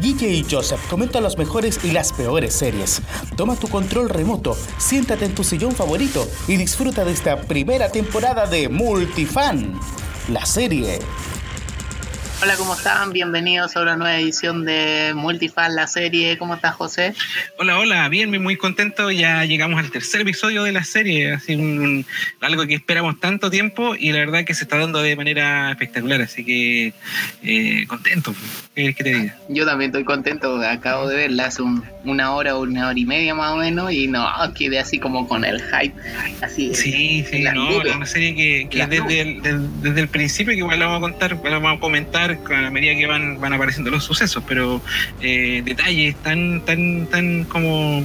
Guille y Joseph comentan las mejores y las peores series. Toma tu control remoto, siéntate en tu sillón favorito y disfruta de esta primera temporada de Multifan, la serie Hola, ¿cómo están? Bienvenidos a una nueva edición de Multifan, la serie. ¿Cómo estás, José? Hola, hola, bien, muy contento. Ya llegamos al tercer episodio de la serie, así un, algo que esperamos tanto tiempo y la verdad que se está dando de manera espectacular, así que eh, contento. ¿Qué que te diga? Yo también estoy contento, acabo de verla hace una hora o una hora y media más o menos y no, quedé así como con el hype. Así, sí, sí, no, es una serie que, desde, el, desde el principio, que igual la vamos a contar, la vamos a comentar a la medida que van, van apareciendo los sucesos, pero eh, detalles tan, tan, tan como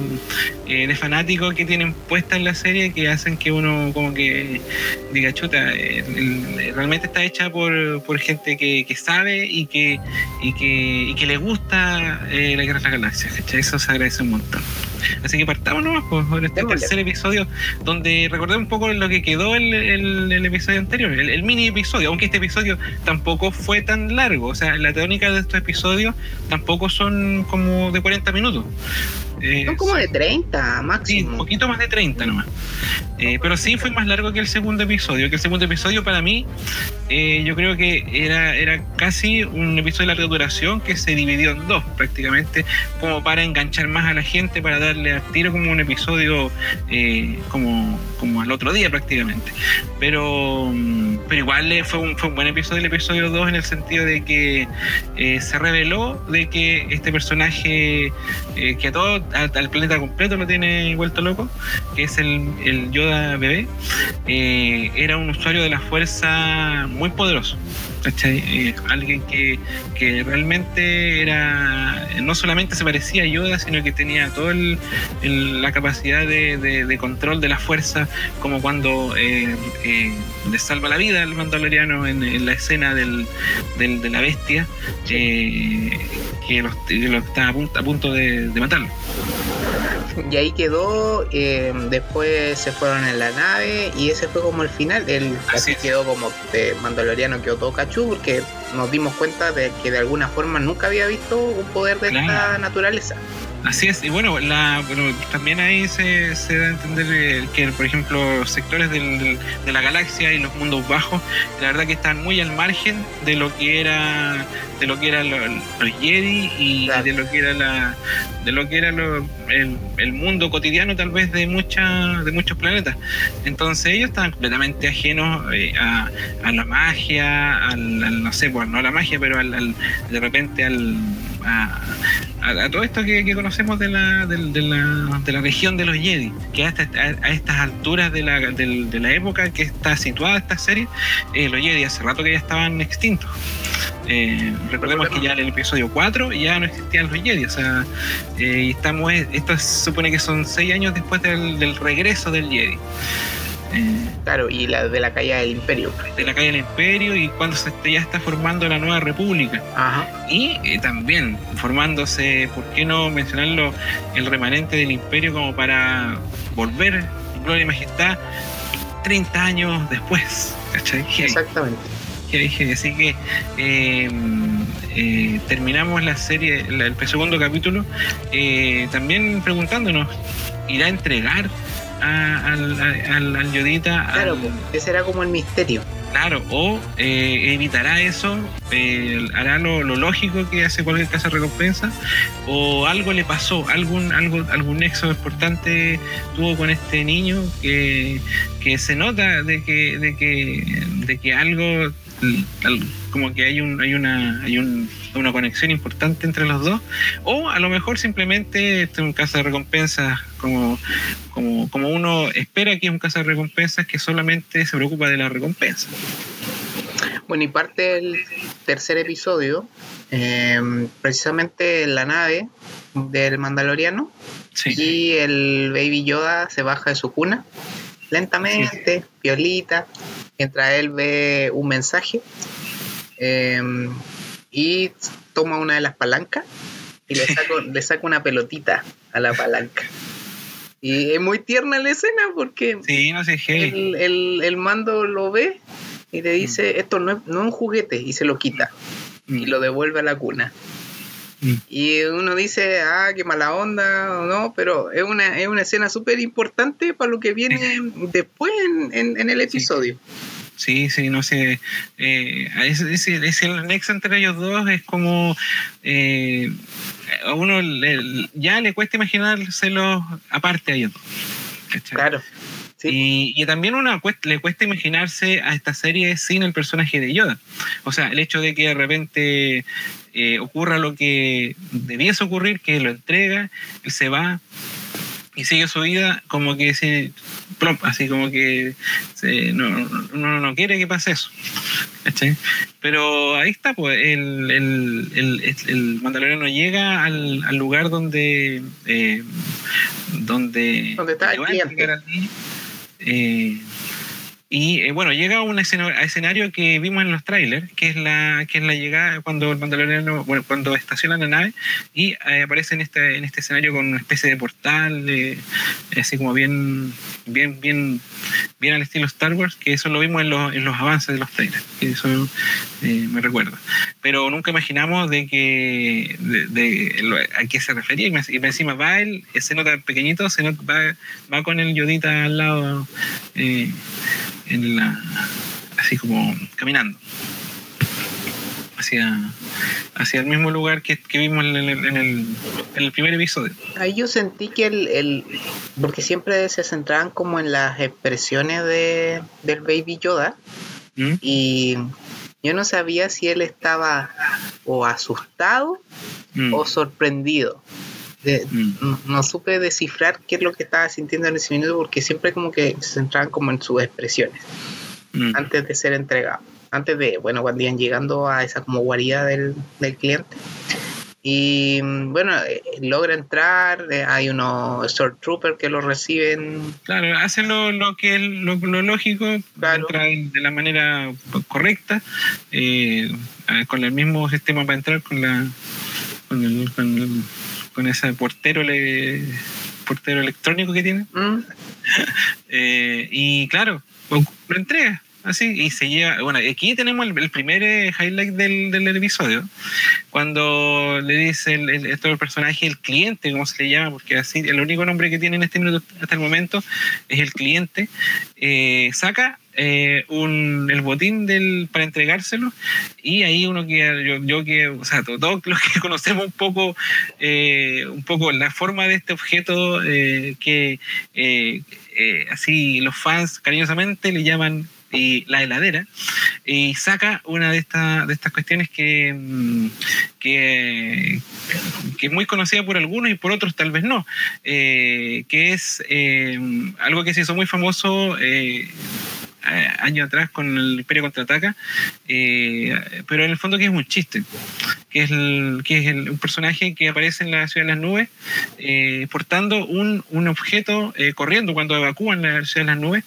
eh, de fanático que tienen puesta en la serie que hacen que uno como que diga, chuta, eh, realmente está hecha por, por gente que, sabe y que, y que, y que le gusta la Guerra de la Galaxia, Eso se agradece un montón. Así que partamos nomás por este tercer episodio, donde recordé un poco lo que quedó el, el, episodio anterior, el, mini episodio, aunque este episodio tampoco fue tan largo. O sea, la tónica de estos episodios tampoco son como de 40 minutos. Eh, son como de 30 máximo. Sí, un poquito más de 30 nomás. Eh, pero sí fue más largo que el segundo episodio. Que el segundo episodio para mí, eh, yo creo que era, era casi un episodio de larga duración que se dividió en dos prácticamente, como para enganchar más a la gente, para darle al tiro como un episodio como, como al otro día prácticamente. Pero, pero igual fue un, fue un buen episodio el episodio 2 en el sentido de que se reveló de que este personaje que a todos al, planeta completo lo tiene vuelto loco, que es el, el Yoda bebé, eh, era un usuario de la fuerza muy poderoso. Eh, alguien que, que, realmente era, no solamente se parecía a Yoda, sino que tenía toda la capacidad de, de, control de la fuerza, como cuando eh, le salva la vida al mandaloriano en, la escena del, del, de la bestia, que, lo, está a punto, a punto de matarlo. Y ahí quedó, eh, después se fueron en la nave y ese fue como el final. Él así quedó como de Mandaloriano, quedó todo cachú porque nos dimos cuenta de que de alguna forma nunca había visto un poder de esta naturaleza. Así es, y bueno, la, también ahí se, da a entender que, por ejemplo, sectores de la galaxia y los mundos bajos, la verdad que están muy al margen de lo que era de lo que eran los, Jedi y de lo que era la de lo que era el, mundo cotidiano tal vez de mucha, de muchos planetas. Entonces ellos estaban completamente ajenos eh, a, la magia, al, no sé, pues no a la magia, pero al, de repente al a, todo esto que, conocemos de la, de, la, de, la, región de los Jedi, que a, a, estas alturas de la, de, la época que está situada esta serie, eh, los Jedi hace rato que ya estaban extintos. Eh, recordemos que ya en el episodio 4 ya no existían los Jedi, o sea, eh, estamos, esto se supone que son 6 años después del, del regreso del Jedi. Claro, y la de la caída del imperio. De la caída del imperio y cuando se ya está formando la nueva república. Y eh, también formándose, ¿por qué no mencionarlo? El remanente del imperio como para volver, gloria y majestad, 30 años después. Exactamente. Así que em, eh, terminamos la serie, el segundo capítulo, eh, también preguntándonos, ¿irá a entregar al, al, Yodita. Claro, ese será como el misterio. Claro, o eh, evitará eso, eh, hará lo, lógico que hace cualquier casa recompensa, o algo le pasó, algún, algo, algún nexo importante tuvo con este niño que, que se nota de que, de que, de que algo como que hay un hay una hay una conexión importante entre los dos. O a lo mejor simplemente este es un caso de recompensas como, como, como uno espera que es un caso de recompensas que solamente se preocupa de la recompensa. Bueno y parte del tercer episodio eh, precisamente la nave del mandaloriano y el baby Yoda se baja de su cuna lentamente, violita, mientras él ve un mensaje em, y toma una de las palancas y le saca, una pelotita a la palanca. Y es muy tierna la escena porque el, mando lo ve y le dice, mm. esto no es, no un juguete, y se lo quita y mm. lo devuelve a la cuna. Mm. Y uno dice, ah, qué mala onda, o no, pero es una, es una escena súper importante para lo que viene después en, en, el episodio. Sí, sí, no sé. Eh, es, el nexo entre ellos dos es como. Eh, a uno ya le cuesta imaginárselo aparte a ellos dos. Claro. Y, también una le cuesta imaginarse a esta serie sin el personaje de Yoda. O sea, el hecho de que de repente eh, ocurra lo que debiese ocurrir, que lo entrega, él se va y sigue su vida como que se así como que no, uno no quiere que pase eso pero ahí está pues el, el, el, el mandaloriano llega al, al lugar donde eh, donde, donde está el cliente. eh, y eh, bueno, llega a un escenario, que vimos en los trailers, que es la, que es la llegada cuando el mandaloriano, bueno, cuando estaciona la nave y eh, aparece en este, en este escenario con una especie de portal, así como bien, bien, bien, bien al estilo Star Wars, que eso lo vimos en, los, en los avances de los trailers, que eso me recuerda. Pero nunca imaginamos de que de, a qué se refería, y encima va él, se nota pequeñito, se nota, va, va con el yodita al lado en la, así como caminando hacia, hacia el mismo lugar que, vimos en el, en, el, primer episodio. Ahí yo sentí que el, el, porque siempre se centraban como en las expresiones de, del Baby Yoda ¿Mm? y yo no sabía si él estaba o asustado ¿Mm? o sorprendido. Mm. no, supe descifrar qué es lo que estaba sintiendo en ese minuto porque siempre como que se centraban como en sus expresiones mm. antes de ser entregado antes de, bueno, cuando iban llegando a esa como guarida del, cliente y bueno, eh, logra entrar, eh, hay unos Stormtroopers que lo reciben. Claro, hacen lo, que lo, lógico, claro. de la manera correcta, eh, con el mismo sistema para entrar, con la con el, con ese portero le, portero electrónico que tiene. Mm. Eh, y claro, lo entrega. Así, y se lleva. Bueno, aquí tenemos el, primer eh, highlight del, del, episodio. Cuando le dice el, el, el personaje, el cliente, como se le llama, porque así el único nombre que tiene en este minuto hasta el momento es el cliente, eh, saca eh, un, el botín del, para entregárselo y ahí uno que yo, que, o sea, todos los que conocemos un poco, un poco la forma de este objeto que así los fans cariñosamente le llaman la heladera y saca una de, estas de estas cuestiones que, mm, que, que, es muy conocida por algunos y por otros tal vez no, que es algo que se hizo muy famoso eh, años atrás con el Imperio Contraataca, eh, pero en el fondo que es un chiste, que es, el, que es un personaje que aparece en la Ciudad de las Nubes eh, portando un, un objeto corriendo cuando evacúan la Ciudad de las Nubes,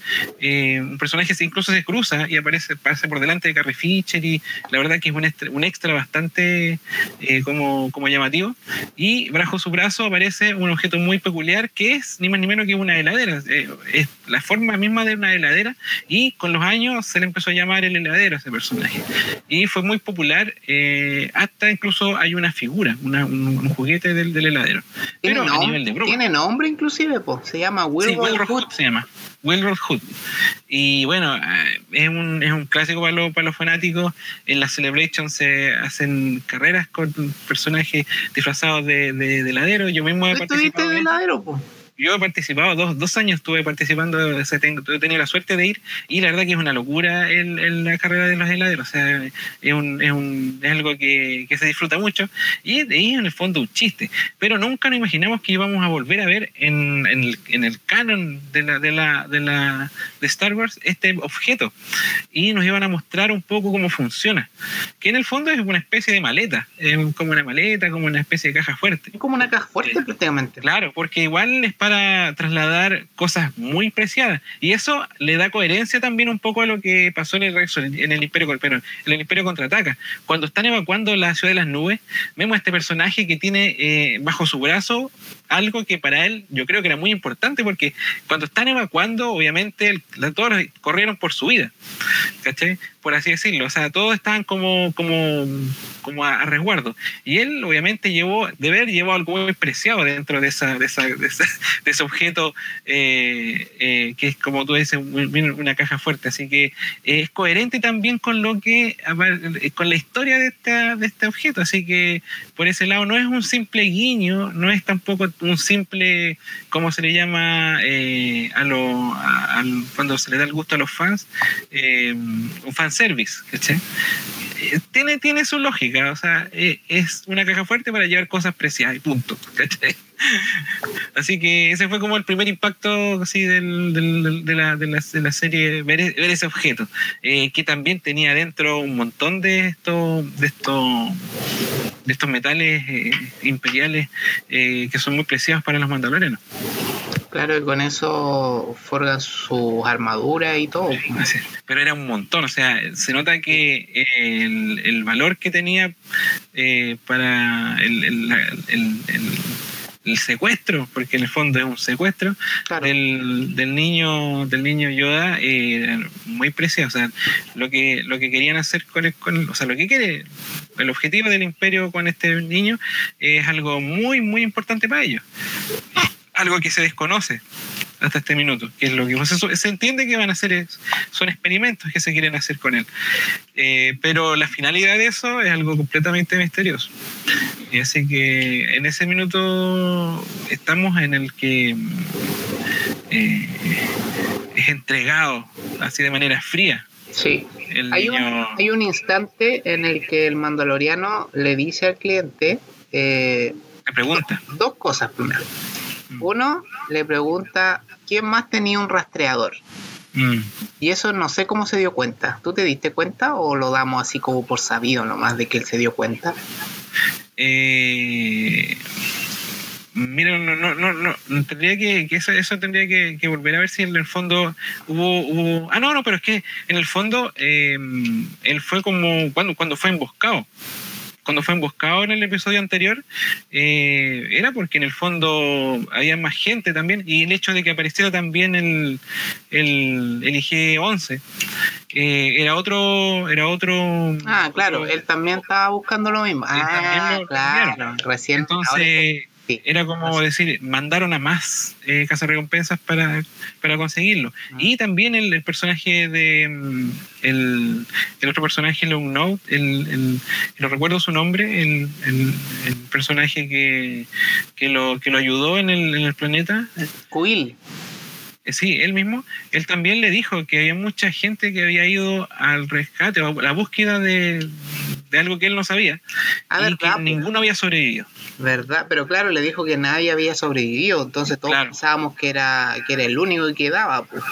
un personaje que incluso se cruza y aparece pasa por delante de Carrie Fisher y la verdad que es un extra, un extra bastante como, como llamativo. Y bajo su brazo aparece un objeto muy peculiar que es ni más ni menos que una heladera, es la forma misma de una heladera y con los años se le empezó a llamar el heladero a ese personaje. Y fue muy popular, eh, hasta incluso hay una figura, un, juguete del, heladero. Pero a nivel de broma. Tiene nombre inclusive, se llama Wilbur Hood. Se llama Hood. Y bueno, eh, es un, es un clásico para los, para los fanáticos. En la Celebration se hacen carreras con personajes disfrazados de, de, heladero. Yo mismo he participado. de heladero, pues? Yo he participado, dos, dos años estuve participando, o sea, tengo, he tenido la suerte de ir y la verdad que es una locura el, la carrera de los heladeros, o sea, es, un, es, un, es algo que, que, se disfruta mucho y, es en el fondo un chiste, pero nunca nos imaginamos que íbamos a volver a ver en, en, el, en el, canon de la, de, la, de, la, de Star Wars este objeto y nos iban a mostrar un poco cómo funciona, que en el fondo es una especie de maleta, es como una maleta, como una especie de caja fuerte. Es como una caja fuerte prácticamente. Claro, porque igual es para para trasladar cosas muy preciadas. Y eso le da coherencia también un poco a lo que pasó en el, Imperio, el Imperio contraataca. Cuando están evacuando la ciudad de las nubes, vemos a este personaje que tiene eh, bajo su brazo algo que para él yo creo que era muy importante porque cuando están evacuando, obviamente todos corrieron por su vida. por así decirlo. O sea, todos estaban como, como, como a, resguardo. Y él, obviamente, llevó, de ver, llevó algo muy preciado dentro de, esa, de, esa, de, ese objeto eh, eh, que es, como tú dices, una caja fuerte. Así que es coherente también con lo que, con la historia de, esta, de este objeto. Así que por ese lado no es un simple guiño, no es tampoco un simple, ¿cómo se le llama? Eh, a cuando se le da el gusto a los fans, eh, un fanservice, ¿cachai? Eh, tiene, tiene su lógica, o sea, es una caja fuerte para llevar cosas preciadas y punto, ¿cachai? Así que ese fue como el primer impacto así del, de, la, de, la, de, la, serie, ver, ese objeto, que también tenía dentro un montón de estos, de estos, de estos metales imperiales que son muy preciados para los mandalorianos. Claro, y con eso forgan su armadura y todo. pero era un montón, o sea, se nota que el, el valor que tenía eh, para el, el, el, secuestro, porque en el fondo es un secuestro del, del, niño del niño Yoda, eh, muy preciado. O sea, lo que, lo que querían hacer con, el, con o sea, lo que quiere, el objetivo del imperio con este niño es algo muy, muy importante para ellos algo que se desconoce hasta este minuto, que es lo que se, entiende que van a hacer, son experimentos que se quieren hacer con él. Eh, pero la finalidad de eso es algo completamente misterioso. Y así que en ese minuto estamos en el que eh, es entregado así de manera fría. Sí. hay, un, hay un instante en el que el mandaloriano le dice al cliente... Eh, pregunta. Dos cosas primero. Mm. Uno le pregunta quién más tenía un rastreador. Mm. Y eso no sé cómo se dio cuenta. ¿Tú te diste cuenta o lo damos así como por sabido nomás de que él se dio cuenta? Eh, mira, no, no, no, no, tendría que, eso, eso tendría que, volver a ver si en el fondo hubo, hubo, ah no, no, pero es que en el fondo eh, él fue como cuando, cuando fue emboscado cuando fue emboscado en el episodio anterior, eh, era porque en el fondo había más gente también, y el hecho de que apareciera también el, el, el IG-11. Eh, era otro era otro ah claro él también estaba buscando lo mismo ah claro recién entonces era como decir, mandaron a más eh, recompensas para, para conseguirlo. Ah. Y también el, personaje de. Mm, el, otro personaje, Long Note, el, no recuerdo su nombre, el, personaje que, que, lo, que lo ayudó en el, en el planeta. Quill. Eh, sí, él mismo, él también le dijo que había mucha gente que había ido al rescate a la búsqueda de, algo que él no sabía y que ninguno había sobrevivido. ¿Verdad? Pero claro, le dijo que nadie había sobrevivido, entonces todos pensábamos que era, que era el único que quedaba. Pues.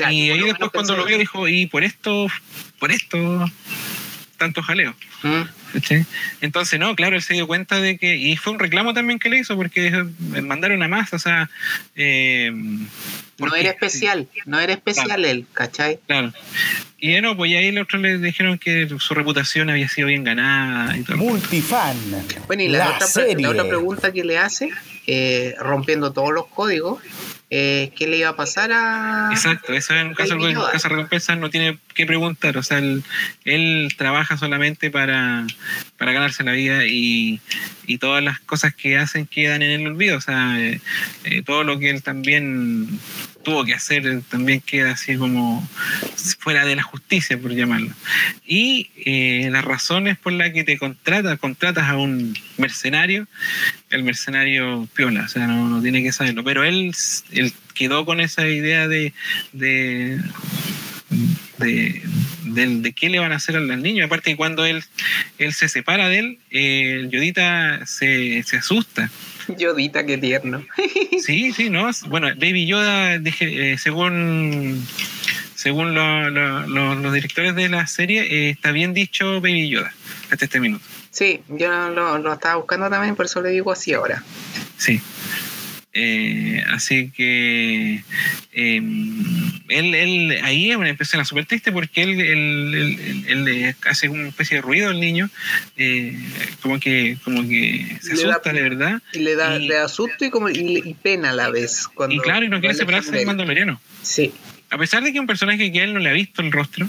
y ahí después cuando lo vio dijo, y por esto, por esto, tanto jaleo. ¿Mm? Entonces, no, claro, él se dio cuenta de que, y fue un reclamo también que le hizo, porque mandaron a más, o sea... Eh, no era especial, no era especial él, ¿cachai? Claro. Y bueno, pues ahí los otros le dijeron que su reputación había sido bien ganada y todo. Multifan. Bueno, y la, otra, la otra pregunta que le hace, eh, rompiendo todos los códigos, eh, qué le iba a pasar a. Exacto, eso en un caso de recompensa no tiene que preguntar, o sea, él, trabaja solamente para, para, ganarse la vida y, y, todas las cosas que hacen quedan en el olvido, o sea, eh, eh, todo lo que él también tuvo que hacer también queda así como fuera de la justicia, por llamarlo. Y las razones por las que te contratas, contratas a un mercenario, el mercenario piola, o sea, no, no tiene que saberlo, pero él él quedó con esa idea de, de, de, qué le van a hacer a los niños. Aparte, cuando él, él se separa de él, el Yodita se, asusta. Yodita, qué tierno. sí, sí, ¿no? Bueno, Baby Yoda, eh, según según los directores de la serie, eh, está bien dicho Baby Yoda hasta este minuto. Sí, yo lo, lo, estaba buscando también, por eso le digo así ahora. Sí. Eh, así que em, él, él, ahí es una escena súper triste porque él, él, él, hace una especie de ruido al niño, eh, como que como que se asusta de verdad. Y le da, le da susto y, como, y, pena a la vez. Cuando, y claro, y no quiere separarse del mandaloriano. Sí. A pesar de que es un personaje que él no le ha visto el rostro,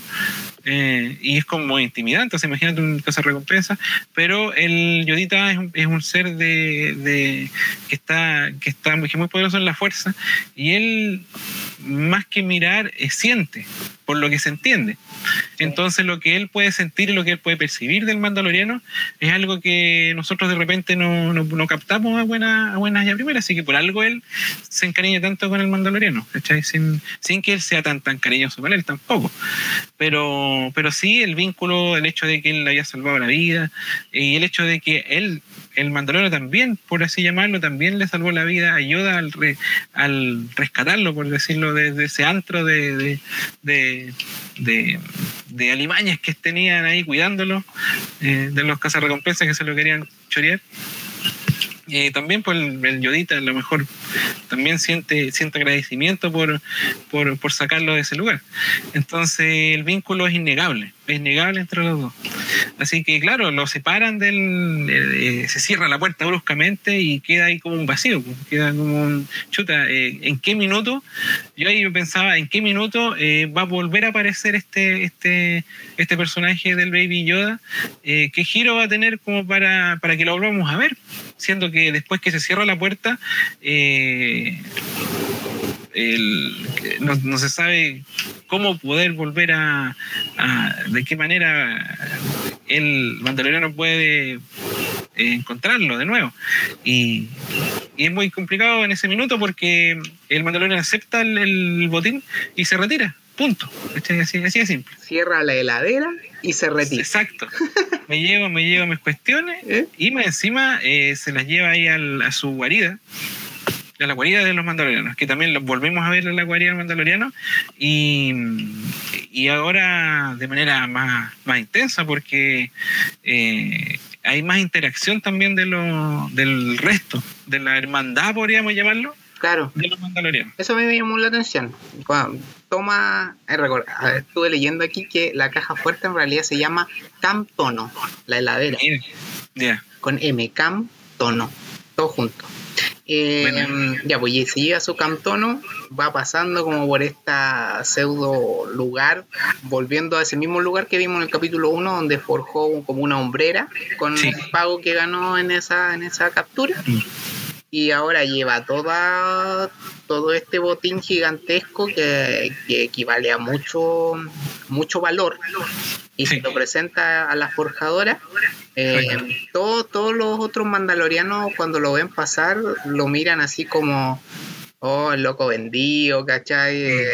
eh, y es como intimidante, o imagínate un caso de recompensa, pero el Yodita es un, ser de, que está que está muy, muy poderoso en la fuerza y él más que mirar siente por lo que se entiende. Entonces lo que él puede sentir y lo que él puede percibir del mandaloriano es algo que nosotros de repente no, no, captamos a buenas a y a primeras, así que por algo él se encariña tanto con el mandaloriano, Sin, sin que él sea tan tan cariñoso con él tampoco. Pero, pero sí el vínculo, el hecho de que él le haya salvado la vida y el hecho de que él el mandaloriano también, por así llamarlo, también le salvó la vida, ayuda al, al rescatarlo, por decirlo, desde ese antro de, de, de, alimañas que tenían ahí cuidándolo, eh, de los cazarrecompensas que se lo querían chorear. También por el, Yodita, a lo mejor también siente, siente agradecimiento por, por, por sacarlo de ese lugar. Entonces el vínculo es innegable es innegable entre los dos. Así que, claro, lo separan del. Eh, se cierra la puerta bruscamente y queda ahí como un vacío. Pues, queda como un. Chuta, eh, ¿en qué minuto? Yo ahí pensaba, ¿en qué minuto eh, va a volver a aparecer este, este, este personaje del Baby Yoda? ¿Qué giro va a tener como para, para que lo volvamos a ver? Siendo que después que se cierra la puerta. no, se sabe cómo poder volver a, de qué manera el mandaloriano puede eh, encontrarlo de nuevo. Y, es muy complicado en ese minuto porque el mandaloriano acepta el, botín y se retira. Punto. Así, así de simple. Cierra la heladera y se retira. Exacto. Me llevo, me llevo mis cuestiones ¿Eh? y más encima eh, se las lleva ahí a su guarida de la guarida de los mandalorianos, que también lo volvimos a ver en la guarida de los mandalorianos y, y ahora de manera más, más intensa porque eh, hay más interacción también de lo, del resto, de la hermandad, podríamos llamarlo. Claro. De los mandalorianos. Eso me llamó la atención. Toma, eh, estuve leyendo aquí que la caja fuerte en realidad se llama Cam Tono, la heladera. Con M, Cam Tono, todo junto. Eh, ya, pues se llega su cantono, va pasando como por esta pseudo lugar, volviendo a ese mismo lugar que vimos en el capítulo 1, donde forjó como una hombrera con el pago que ganó en esa, en esa captura. Mm. Y ahora lleva toda, todo este botín gigantesco que, equivale a mucho, mucho valor y se lo presenta a la forjadora eh, todos los otros mandalorianos cuando lo ven pasar lo miran así como, oh, el loco vendido, ¿cachai? Eh,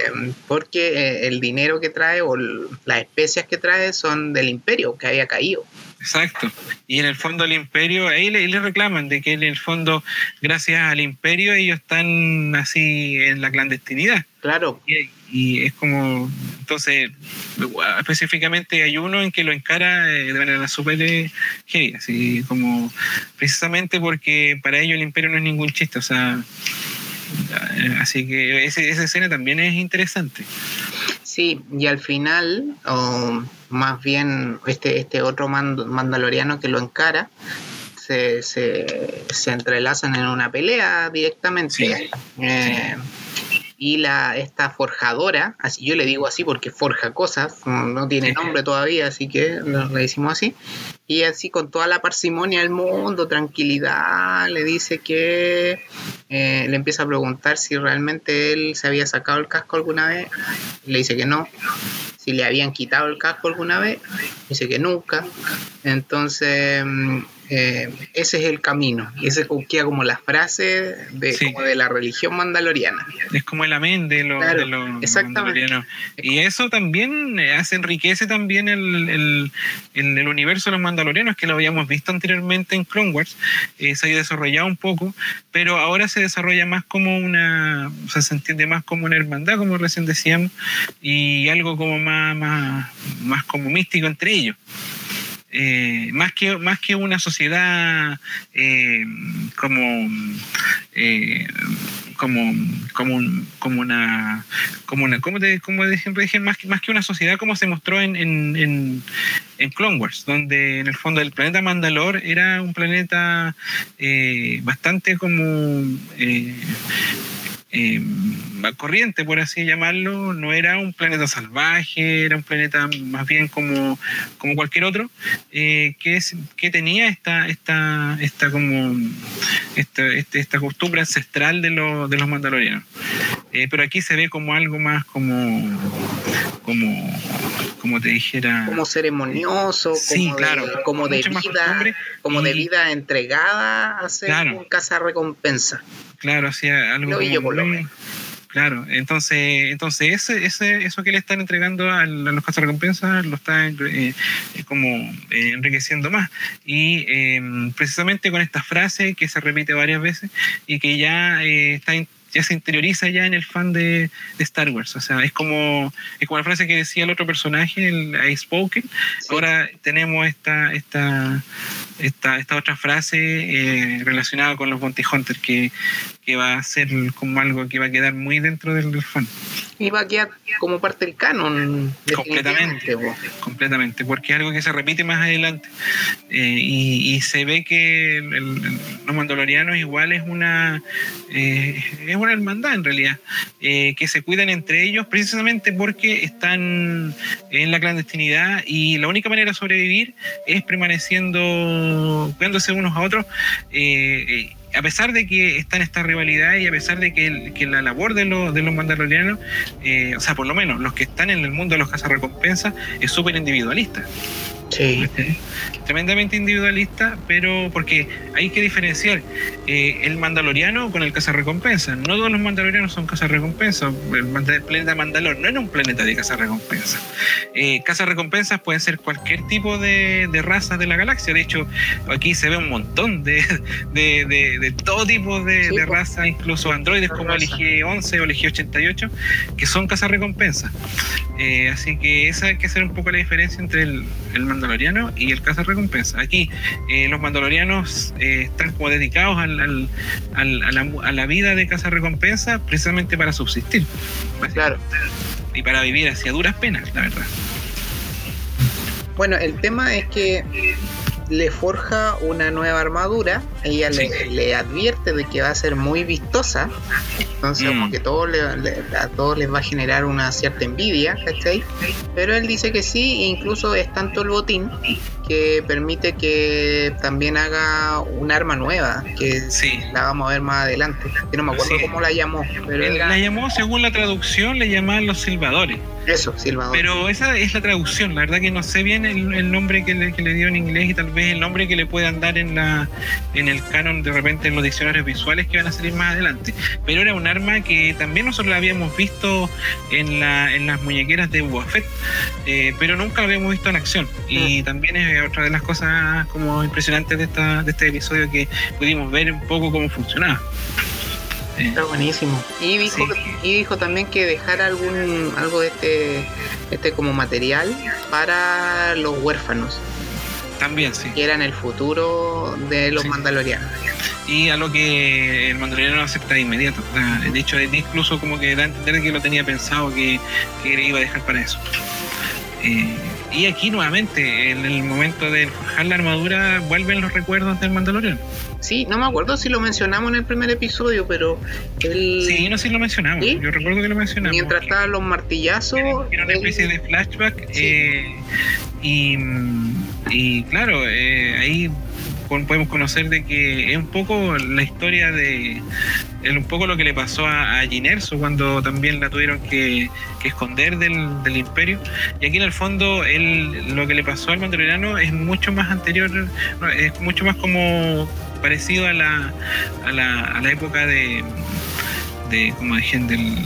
porque eh, el dinero que trae o las especias que trae son del imperio que había caído. Exacto. Y en el fondo el imperio, ahí le, reclaman de que en el fondo, gracias al imperio, ellos están así en la clandestinidad. Claro. Y, es como, entonces, específicamente hay uno en que lo encara eh, de manera súper heavy, así como, precisamente porque para ellos el imperio no es ningún chiste, o sea, eh, así que esa escena también es interesante. Sí, y al final, o más bien este, este otro mandaloriano que lo encara, se, se, se, entrelazan en una pelea directamente. Eh, y la esta forjadora, así yo le digo así porque forja cosas, no, tiene nombre todavía, así que lo, le decimos así. Y así con toda la parsimonia del mundo, tranquilidad, le dice que eh, le empieza a preguntar si realmente él se había sacado el casco alguna vez. Le dice que no. Si le habían quitado el casco alguna vez, dice que nunca. Entonces mm, eh, ese es el camino. Y ese queda como la frase de, como de la religión mandaloriana. Es como el amén de, los mandalorianos. Y eso también eh, hace, enriquece también el, el, universo de los mandalorianos, que lo habíamos visto anteriormente en Clone Wars. Eh, se ha desarrollado un poco, pero ahora se desarrolla más como una, o sea, se entiende más como una hermandad, como recién decíamos, y algo como más, más, más como místico entre ellos. Eh, más, que, más que una sociedad eh, como, eh, como, como, como, una, como una, como, te, como dije, más, más que una sociedad como se mostró en, en, en, Clone Wars, donde en el fondo el planeta Mandalor era un planeta bastante como eh, corriente, por así llamarlo, no era un planeta salvaje, era un planeta más bien como, como cualquier otro, eh, que, que tenía esta, esta, esta, como, esta, este, esta costumbre ancestral de, de los mandalorianos. Eh, pero aquí se ve como algo más como, como, como te dijera... Como ceremonioso, como, claro, de, como de vida, como de vida entregada a ser un casa recompensa. Claro, hacía algo... Claro, entonces, entonces ese, ese, eso que le están entregando a, los casos recompensas lo está eh, como eh, enriqueciendo más. Y em, precisamente con esta frase que se repite varias veces y que ya eh, está ya se interioriza ya en el fan de, Star Wars. O sea, es como, es como la frase que decía el otro personaje, el I Spoken. Ahora tenemos esta, esta, esta, esta otra frase eh, relacionada con los Bounty Hunters que, que va a ser como algo que va a quedar muy dentro del, fan. Y va a quedar como parte del canon. Completamente, completamente, porque es algo que se repite más adelante. Eh, y, se ve que los mandalorianos igual es una, eh, es una hermandad en realidad, que se cuidan entre ellos precisamente porque están en la clandestinidad y la única manera de sobrevivir es permaneciendo cuidándose unos a otros, eh, eh, a pesar de que está en esta rivalidad y a pesar de que, la labor de, de los mandalorianos, eh, o sea, por lo menos los que están en el mundo de los cazarrecompensas, es súper individualista. Sí. Tremendamente individualista, pero porque hay que diferenciar eh, el mandaloriano con el cazarrecompensa. No todos los mandalorianos son cazarrecompensas. El, planeta Mandalor no era un planeta de cazarrecompensa. Eh, cazarrecompensas pueden ser cualquier tipo de, de raza de la galaxia. De hecho, aquí se ve un montón de, de, todo tipo de, de razas, incluso androides como el IG-11 o el IG-88, que son cazarrecompensas. Eh, así que esa hay que hacer un poco la diferencia entre el, el mandaloriano y el caza recompensa. Aquí eh, los mandalorianos eh, están como dedicados al, al, a, la, a, la, vida de caza recompensa precisamente para subsistir. Claro. Y para vivir hacia duras penas, la verdad. Bueno, el tema es que le forja una nueva armadura, ella le, advierte de que va a ser muy vistosa, entonces como mm. que todo le, a todos les va a generar una cierta envidia, ¿cachai? Pero él dice que sí, e incluso es tanto el botín que permite que también haga un arma nueva, que la vamos a ver más adelante, que no me acuerdo cómo la llamó. Pero La llamó, según la traducción, le llamaban los silbadores. Eso, silbador. Pero esa es la traducción, la verdad que no sé bien el, nombre que le, que le, dio en inglés y tal vez el nombre que le puedan dar en la en el canon de repente en los diccionarios visuales que van a salir más adelante. Pero era un arma que también nosotros la habíamos visto en, la, en las muñequeras de Boba eh, pero nunca la habíamos visto en acción. Y mm. también es otra de las cosas como impresionantes de, esta, de este episodio que pudimos ver un poco cómo funcionaba. Está buenísimo. Y dijo, y dijo también que dejar algún algo de este, este como material para los huérfanos. También, sí. Que eran el futuro de los mandalorianos. Y a lo que el mandaloriano acepta de inmediato. de hecho, incluso como que da a entender que lo tenía pensado que, que iba a dejar para eso. Eh, y aquí nuevamente, en el momento de forjar la armadura, vuelven los recuerdos del Mandalorian. Sí, no me acuerdo si lo mencionamos en el primer episodio, pero el... Sí, no sé si lo mencionamos. Yo recuerdo que lo mencionamos. Mientras estaban los martillazos. Era una especie de flashback. Eh, y, y, claro, eh, ahí podemos conocer de que es un poco la historia de es un poco lo que le pasó a, a Ginerso cuando también la tuvieron que, esconder del, imperio. Y aquí en el fondo él, lo que le pasó al mandaloriano es mucho más anterior es mucho más como parecido a la, a la, a la época de, de como dije del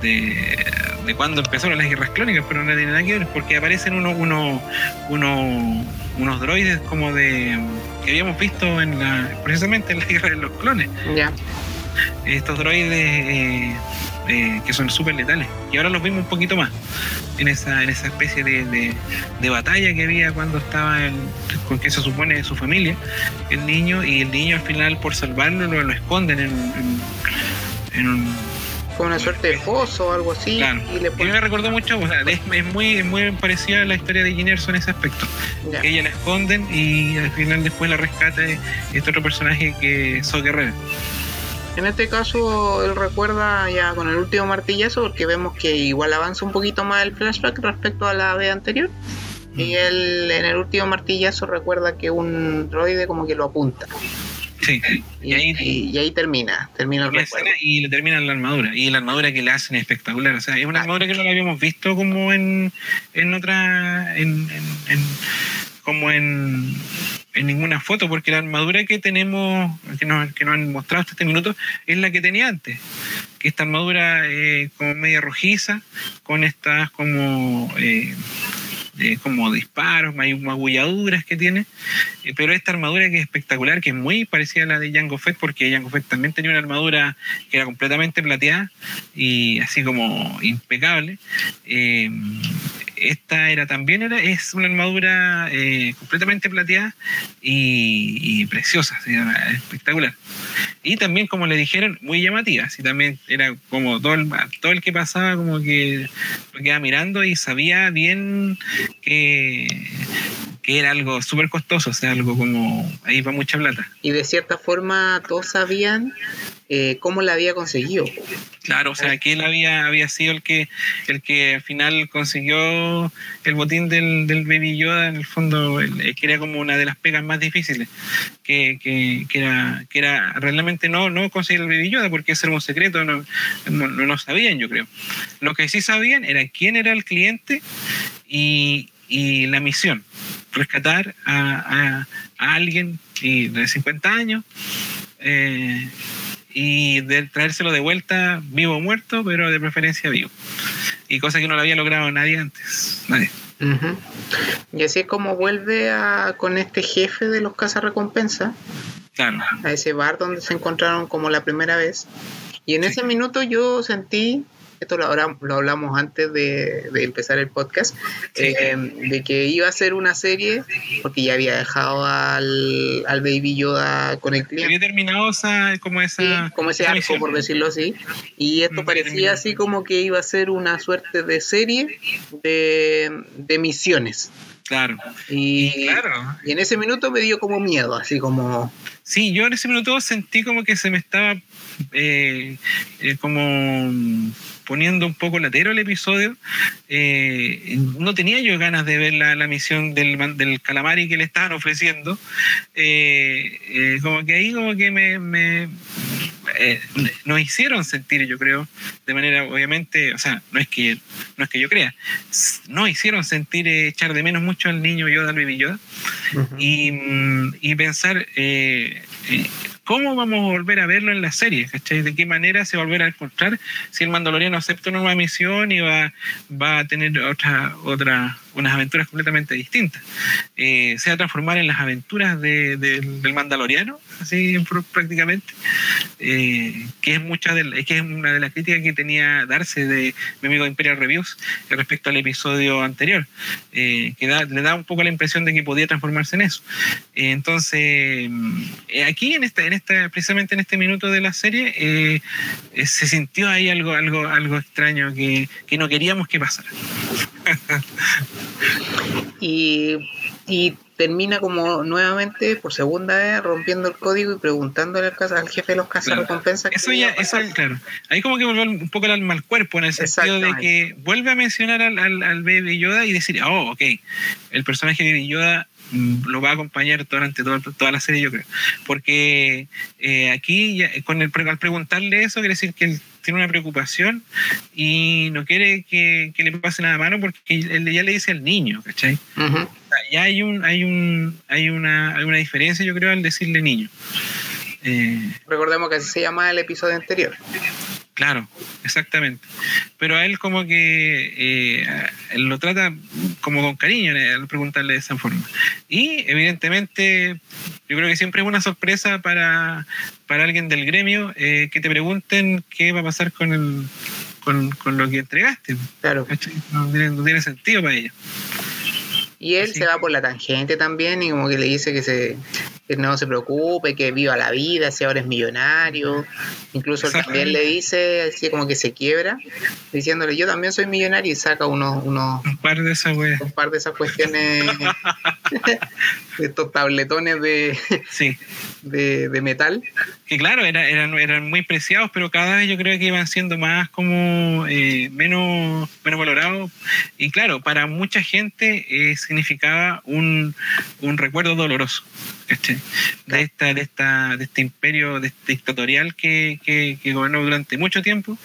de, de cuando empezaron las guerras clónicas, pero no tiene nada que ver, porque aparecen unos uno, uno, unos droides como de que habíamos visto en la, precisamente en la guerra de los clones. Ya. Estos droides eh, eh, que son súper letales. Y ahora los vimos un poquito más en esa, en esa especie de, de, batalla que había cuando estaba el, con que se supone su familia, el niño, y el niño al final por salvarlo lo, lo esconden en, en un con una suerte de pozo o algo así. Y le me recordó mucho, es, muy, muy parecida a la historia de Ginerso en ese aspecto. Que ella la esconden y al final después la rescata este otro personaje que es So Guerrero. En este caso, él recuerda ya con el último martillazo, porque vemos que igual avanza un poquito más el flashback respecto a la vez anterior. Y mm. él en el último martillazo recuerda que un droide como que lo apunta. Sí. Y, ahí, termina, termina el Y le termina la armadura. Y la armadura que le hacen espectacular. O sea, es una armadura que no la habíamos visto como en, en otra. En, como en, en ninguna foto, porque la armadura que tenemos, que nos, que nos han mostrado hasta este minuto, es la que tenía antes. Que esta armadura eh, como media rojiza, con estas como. Eh, como disparos, magulladuras que tiene, eh, pero esta armadura que es espectacular, que es muy parecida a la de Jango Fett, porque Jango Fett también tenía una armadura que era completamente plateada y así como impecable. Eh, esta era también era, es una armadura eh, completamente plateada y, preciosa, espectacular. Y también, como le dijeron, muy llamativa. y también era como todo el, todo el que pasaba, como que lo quedaba mirando y sabía bien que, que era algo súper costoso, o sea, algo como ahí va mucha plata. Y de cierta forma, todos sabían eh, cómo la había conseguido. Claro, o sea, que él había, había sido el que, el que al final consiguió el botín del, del Baby Yoda, en el fondo, que era como una de las pegas más difíciles, que, que, que, era, que era realmente no, no conseguir el Baby Yoda, porque ese era un secreto, no, no, no sabían, yo creo. Lo que sí sabían era quién era el cliente y, y la misión, rescatar a, a, alguien de 50 años. Eh, y de traérselo de vuelta vivo o muerto, pero de preferencia vivo. Y cosa que no lo había logrado nadie antes. Nadie. Y así es como vuelve a, con este jefe de los cazarrecompensas. Claro. A ese bar donde se encontraron como la primera vez. Y en ese minuto yo sentí esto lo, hablamos antes de, empezar el podcast, eh, de que iba a ser una serie, porque ya había dejado al, Baby Yoda con el cliente. Había terminado como, esa, como ese arco, por decirlo así. Y esto parecía así como que iba a ser una suerte de serie de, de misiones. Claro. Y, claro. y en ese minuto me dio como miedo, así como... Sí, yo en ese minuto sentí como que se me estaba eh, eh, como poniendo un poco latero el episodio, eh, no tenía yo ganas de ver la, la misión del, del, calamari que le estaban ofreciendo. Eh, eh, como que ahí como que me, me nos hicieron sentir, yo creo, de manera obviamente, o sea, no es que no es que yo crea, nos hicieron sentir echar de menos mucho al niño Yoda, al baby Yoda, y, mm, y, pensar ¿Cómo vamos a volver a verlo en la serie? ¿De qué manera se va a encontrar si el Mandaloriano acepta una nueva misión y va, va a tener otra, otra, unas aventuras completamente distintas? Eh, se va a transformar en las aventuras del Mandaloriano, así prácticamente, eh, que es mucha de, que es una de las críticas que tenía darse de mi amigo Imperial Reviews respecto al episodio anterior, eh, que le da un poco la impresión de que podía transformarse en eso. entonces, aquí en esta, en precisamente en este minuto de la serie, eh, eh, se sintió ahí algo, algo, algo extraño que, no queríamos que pasara. y, termina como nuevamente por segunda vez rompiendo el código y preguntándole al, jefe de los cazarrecompensas. Eso ya, eso, claro. Ahí como que vuelve un poco el alma al cuerpo en el sentido de que vuelve a mencionar al, al, al Baby Yoda y decir, oh, ok, el personaje de Yoda lo va a acompañar durante toda, la serie, yo creo. Porque eh, aquí, con el, al preguntarle eso, quiere decir que él tiene una preocupación y no quiere que, le pase nada malo porque él ya le dice al niño, ¿cachai? ya hay, un, hay, un, hay, una, hay una diferencia, yo creo, al decirle niño. Eh, Recordemos que así se llama el episodio anterior. Claro, exactamente. Pero a él como que eh, lo trata como con cariño al preguntarle de esa forma. Y evidentemente yo creo que siempre es una sorpresa para, para alguien del gremio eh, que te pregunten qué va a pasar con, el, con, con lo que entregaste. Claro. No tiene, no tiene sentido para ellos. Y él se va por la tangente también y como que le dice que se que no se preocupe, que viva la vida, si ahora es millonario. Incluso también le dice, así como que se quiebra, diciéndole, yo también soy millonario y saca unos... unos un par de esas, Un par de esas cuestiones, de estos tabletones de, sí. de, de metal. Que claro, era, eran, eran muy preciados, pero cada vez yo creo que iban siendo más como eh, menos, menos valorados. Y claro, para mucha gente eh, significaba un, un recuerdo doloroso de esta de esta de este imperio dictatorial que, que, gobernó durante mucho tiempo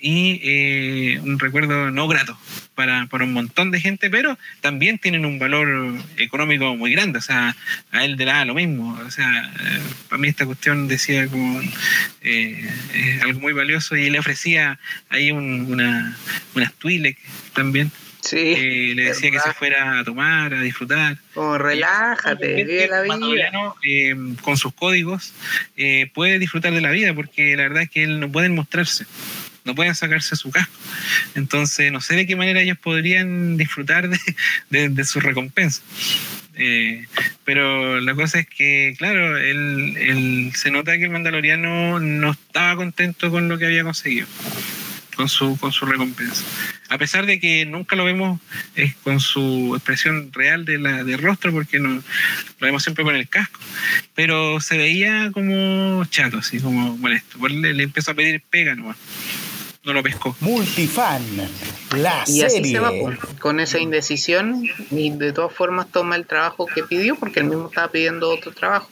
y eh, un recuerdo no grato para, para, un montón de gente pero también tienen un valor económico muy grande o sea a él le da lo mismo o sea eh, para mí esta cuestión decía como eh, algo muy valioso y le ofrecía ahí un, una unas Twi'lek también Sí, le decía que se fuera a tomar, a disfrutar. Como relájate, vive la vida. Eh, con sus códigos eh, puede disfrutar de la vida porque la verdad es que él no pueden mostrarse, no pueden sacarse su casco. Entonces no sé de qué manera ellos podrían disfrutar de, su recompensa. Eh, pero la cosa es que, claro, él, se nota que el mandaloriano no estaba contento con lo que había conseguido con su, con su recompensa. A pesar de que nunca lo vemos eh, con su expresión real de, la, de rostro, porque no, lo vemos siempre con el casco, pero se veía como chato, así como molesto. Le, le empezó a pedir pega nomás no lo pescó. Multifan, la y así se va con esa indecisión y de todas formas toma el trabajo que pidió porque él mismo estaba pidiendo otro trabajo.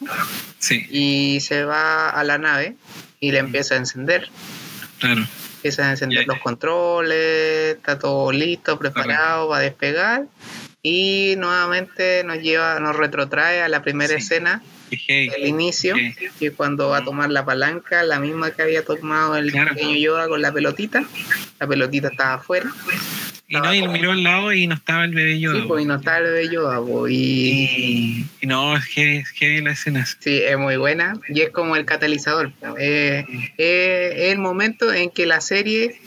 Sí. Y se va a la nave y le empieza a encender. Claro empiezan a encender los controles, está todo listo, preparado, va a despegar. Y nuevamente nos lleva, nos retrotrae a la primera escena el inicio, que cuando va a tomar la palanca, la misma que había tomado el pequeño Yoda con la pelotita, la pelotita estaba afuera. Y no, y miró al lado y no estaba el bebé Yoda. Sí, pues, y no estaba el bebé Yoda, y... y... no, es que es la escena. Sí, es muy buena y es como el catalizador. Eh, es el momento en que la serie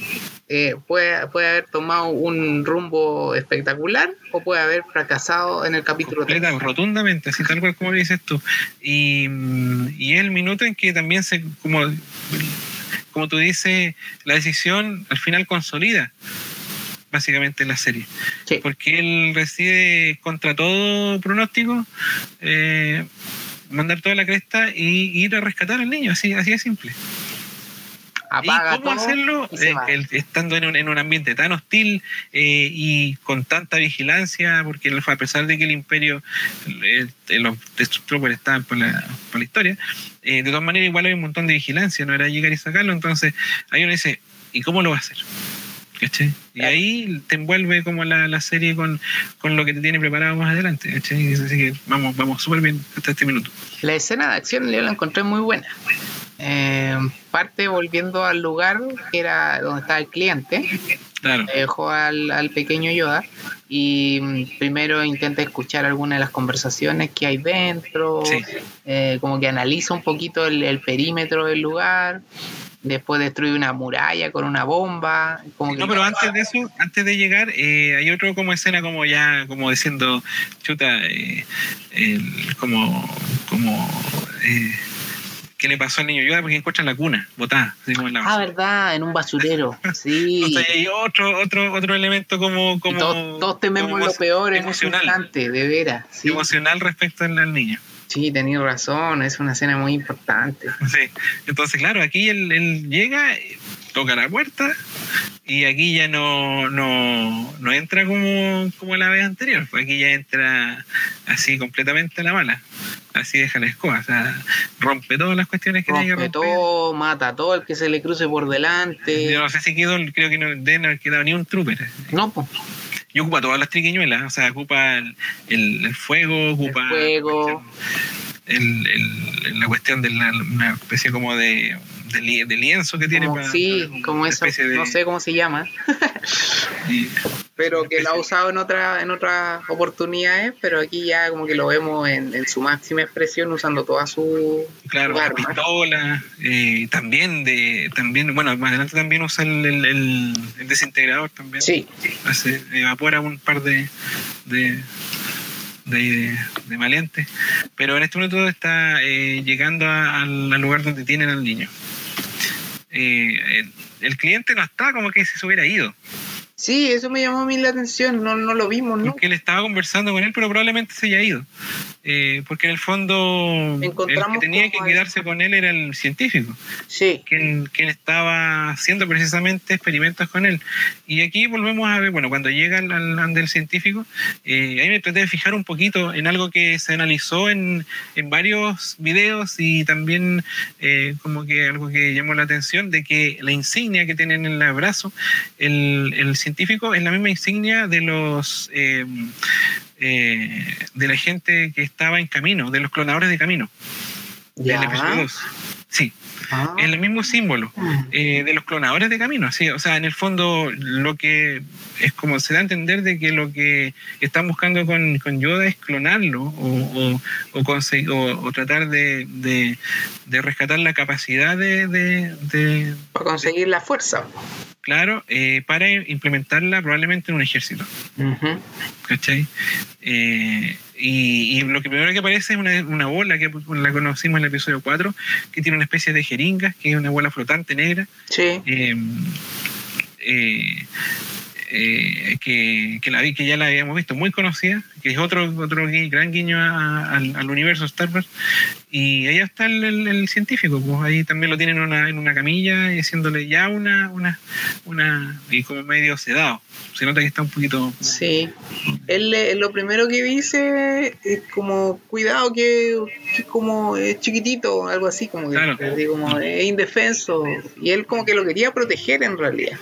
eh, puede, puede haber tomado un rumbo espectacular o puede haber fracasado en el capítulo 3. Rotundamente, así tal cual como dices tú. Y, y es el minuto en que también se, como, como tú dices, la decisión al final consolida básicamente en la serie. Porque él reside contra todo pronóstico, eh, mandar toda la cresta y ir a rescatar al niño, así, así de simple. ¿Y cómo hacerlo? Eh, estando en un, en un, ambiente tan hostil eh, y con tanta vigilancia, porque a pesar de que el imperio, los Troopers estaban por la, por la historia, de todas maneras igual hay un montón de vigilancia, no era llegar y sacarlo, entonces ahí uno dice, ¿y cómo lo va a hacer? Y ahí te envuelve como la, la serie con, con, lo que te tiene preparado más adelante, Así que vamos, vamos súper bien hasta este minuto. La escena de acción yo la encontré muy buena. Eh, parte volviendo al lugar que era donde estaba el cliente. Claro. Dejó al, al pequeño Yoda y mm, primero intenta escuchar algunas de las conversaciones que hay dentro, eh, como que analiza un poquito el, el perímetro del lugar después destruye una muralla con una bomba. Como no, pero antes de eso, antes de llegar, eh, hay otro como escena como ya, como diciendo, chuta, eh, como, como eh, ¿qué le pasó al niño Yoda? Porque encuentran la cuna botada. ah, verdad, en un basurero. Sí. Entonces hay otro, otro, otro elemento como... como todos, tememos lo peor en instante, de veras. Emocional respecto al niño. Sí, tenías razón, es una escena muy importante. Sí, entonces claro, aquí él, llega, toca la puerta y aquí ya no, no, no entra como, como la vez anterior, pues aquí ya entra así completamente a la mala. Así deja la escoba, o sea, rompe todas las cuestiones que rompe tiene que romper. todo, mata a todo el que se le cruce por delante. Yo no sé si quedó, creo que no debe haber quedado ni un trooper. No, pues y ocupa todas las triquiñuelas, o sea, ocupa el, el, fuego, ocupa fuego. El, la cuestión de la, una especie como de, de, lienzo que tiene. para, sí, como eso, no sé cómo se llama. pero que lo ha usado en otra en otras oportunidades, pero aquí ya como que lo vemos en, en su máxima expresión usando toda su claro, la pistola, eh, también de también bueno más adelante también usa el, el, desintegrador también. Sí. Hace, evapora un par de, de de, de, pero en este momento está eh, llegando al lugar donde tienen al niño. Eh, el, cliente no está como que se hubiera ido. Sí, eso me llamó a mí la atención, no, no lo vimos, ¿no? Porque él estaba conversando con él, pero probablemente se haya ido. Eh, porque en el fondo el que tenía que quedarse con él era el científico. Sí. Quien, quien, estaba haciendo precisamente experimentos con él. Y aquí volvemos a ver, bueno, cuando llega al, del científico, eh, ahí me traté de fijar un poquito en algo que se analizó en, en varios videos y también eh, como que algo que llamó la atención, de que la insignia que tienen en el brazo, el, el científico es la misma insignia de los... Eh, de la gente que estaba en camino, de los clonadores de camino. Del episodio Sí. Ah. Es el mismo símbolo eh, de los clonadores de camino. ¿sí? O sea, en el fondo, lo que es como se da a entender de que lo que están buscando con, con Yoda es clonarlo o, o, o, tratar de, de, rescatar la capacidad de. de Para conseguir la fuerza claro, eh, para implementarla probablemente en un ejército. ¿Cachai? Eh, y, lo que primero que aparece es una, bola que la conocimos en el episodio 4, que tiene una especie de jeringa, que es una bola flotante negra. Sí. Eh, que, que, la, que ya la habíamos visto, muy conocida, que es otro, otro gran guiño al, universo Star Wars. Y ahí está el, científico, pues ahí también lo tienen en una, en una camilla y haciéndole ya una, una, una, y como medio sedado. Se nota que está un poquito. Sí. Él, lo primero que dice es como, cuidado que, que como es chiquitito, algo así, como que como es indefenso. Y él como que lo quería proteger en realidad.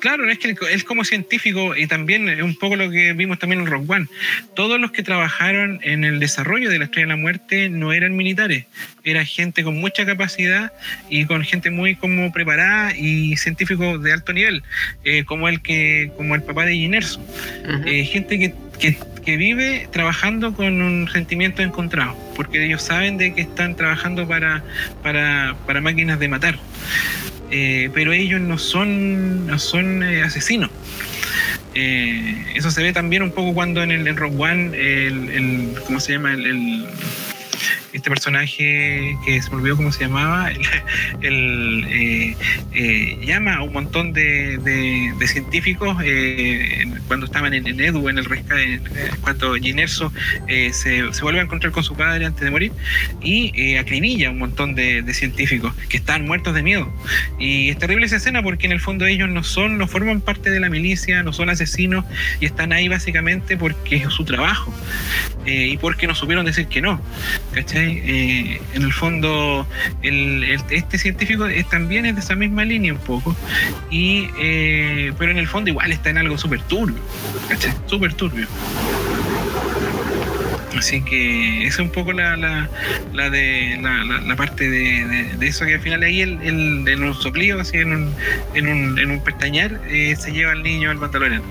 Claro, es que él como científico y también un poco lo que vimos también en Rock One, todos los que trabajaron en el desarrollo de la Estrella de la Muerte no eran militares, era gente con mucha capacidad y con gente muy como preparada y científicos de alto nivel, eh, como el que como el papá de Ginerso, eh, gente que, que, vive trabajando con un sentimiento encontrado, porque ellos saben de que están trabajando para, para, para máquinas de matar. Eh, pero ellos no son, no son asesinos. Eh, eso se ve también un poco cuando en el en Rogue One, el, el, ¿cómo se llama? el, este personaje que se me olvidó cómo se llamaba, eh, eh, llama a un montón de, científicos eh, cuando estaban en, Edu, en el rescate, cuando Ginerso se, se, vuelve a encontrar con su padre antes de morir y acribilla a un montón de, científicos que están muertos de miedo. Y es terrible esa escena porque en el fondo ellos no son, no forman parte de la milicia, no son asesinos y están ahí básicamente porque es su trabajo y porque no supieron decir que no. ¿Cachai? Eh, en el fondo, este científico es, también es de esa misma línea un poco, y, eh, pero en el fondo igual está en algo súper turbio, ¿cachai? Súper turbio. Así que esa es un poco la, la, la de la, parte de, eso que al final ahí el, el, en un soplío, así en un, en un, en un pestañar, eh, se lleva al niño al pantalón.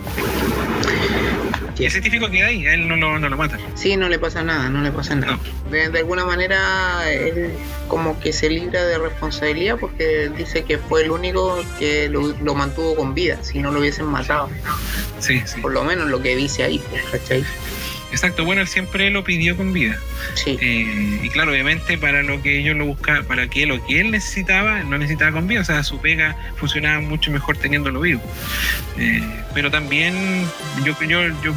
Y ese científico que hay, a él no lo, no lo mata. Sí, no le pasa nada, no le pasa nada. De, alguna manera, él como que se libra de responsabilidad porque dice que fue el único que lo, mantuvo con vida, si no lo hubiesen matado. Sí, sí. Por lo menos lo que dice ahí, ¿cachai? Exacto, bueno, él siempre lo pidió con vida. Sí. Eh, y claro, obviamente para lo que ellos lo buscaban, para que lo que él necesitaba, no necesitaba con vida, o sea, su pega funcionaba mucho mejor teniéndolo vivo. Eh, pero también yo, yo, yo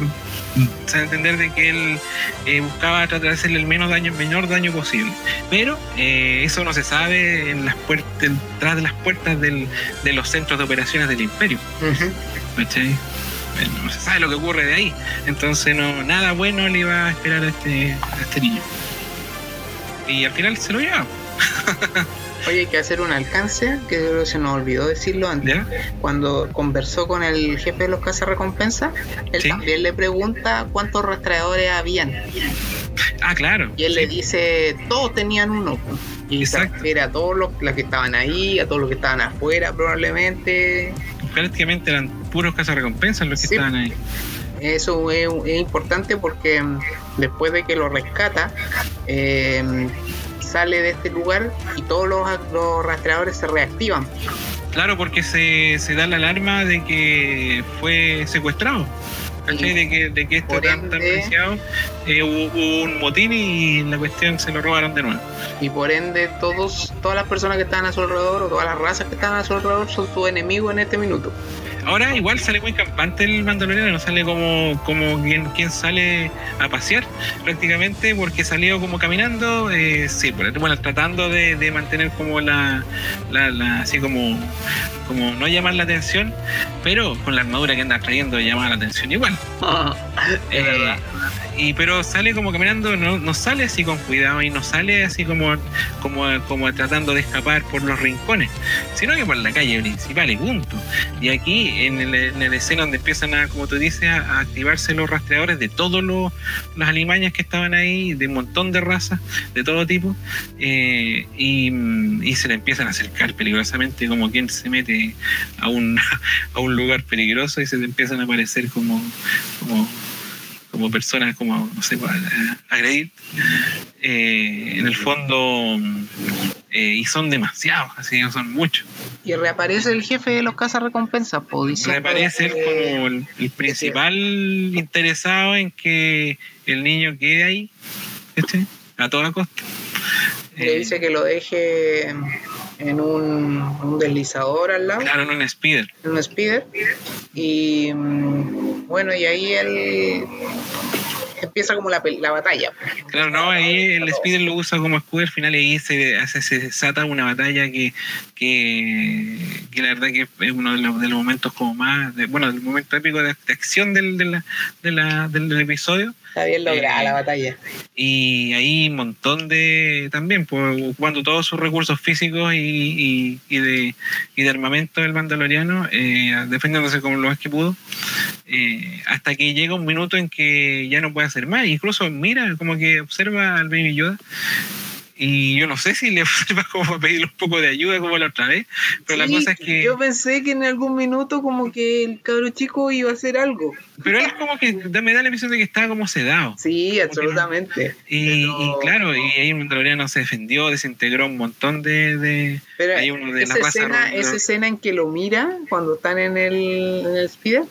se entender de que él eh, buscaba tratar de hacerle el menos daño, menor daño posible. Pero eso no se sabe en las puertas, detrás de las puertas del, de los centros de operaciones del imperio. Uh no se sabe lo que ocurre de ahí. Entonces no, nada bueno le iba a esperar a este, a este niño. Y al final se lo lleva. Oye, hay que hacer un alcance, que se nos olvidó decirlo antes. Cuando conversó con el jefe de los cazarrecompensas, él también le pregunta cuántos rastreadores habían. Ah, claro. Y él le dice, todos tenían uno. Y Exacto. se a todos los, que estaban ahí, a todos los que estaban afuera probablemente. Prácticamente eran puros cazarrecompensas los que estaban ahí. Eso es, importante porque mm, después de que lo rescata, eh, sale de este lugar y todos los, rastreadores se reactivan. Claro, porque se, se, da la alarma de que fue secuestrado. ¿Cachai? De que, de que esto tan, tan preciado eh, hubo, un motín y la cuestión se lo robaron de nuevo. Y por ende, todos, todas las personas que están a su alrededor o todas las razas que están a su alrededor son su enemigo en este minuto. Ahora igual sale muy campante el mandaloriano, no sale como, como quien, quien sale a pasear prácticamente porque salió como caminando, eh, sí, bueno, tratando de, de mantener como la, la, la, así como, como no llamar la atención, pero con la armadura que anda trayendo llama la atención igual. es verdad y pero sale como caminando, no, no sale así con cuidado y no sale así como, como, como tratando de escapar por los rincones, sino que por la calle principal y punto. Y aquí en el, en el escena donde empiezan a, como tú dices, a, activarse los rastreadores de todos los, las alimañas que estaban ahí, de un montón de razas, de todo tipo, eh, y, se le empiezan a acercar peligrosamente como quien se mete a un, a un lugar peligroso y se le empiezan a aparecer como como personas, como, no sé, agredir, eh, en el fondo, eh, y son demasiados, así que son muchos. Y reaparece el jefe de los cazarrecompensas, pues, Reaparece como el, principal interesado en que el niño quede ahí, ¿este? a toda costa. Le dice que lo deje en un, un, deslizador al lado. Claro, en un speeder. En un speeder. Y mm, bueno, y ahí él empieza como la, la batalla. Claro, no, ahí el speeder lo usa como escudo al final y ahí se, hace, se desata una batalla que, que, que, la verdad que es uno de los, de los momentos como más, de, bueno, del momento épico de, de acción del, de la, de la, del, del episodio Está bien lograda eh, la batalla. Y ahí un montón de. También, pues, ocupando todos sus recursos físicos y, y, y de, y de armamento del Mandaloriano, eh, defendiéndose como lo más que pudo, eh, hasta que llega un minuto en que ya no puede hacer más. Incluso mira, como que observa al Baby Yoda y yo no sé si le va como a pedirle un poco de ayuda como la otra vez, pero la cosa es que... Yo pensé que en algún minuto como que el cabro chico iba a hacer algo. Pero él como que me da la impresión de que estaba como sedado. Sí, absolutamente. Y, claro, y ahí mandaloriano se defendió, desintegró un montón de... de pero esa, escena, esa escena en que lo mira cuando están en el, en el speeder,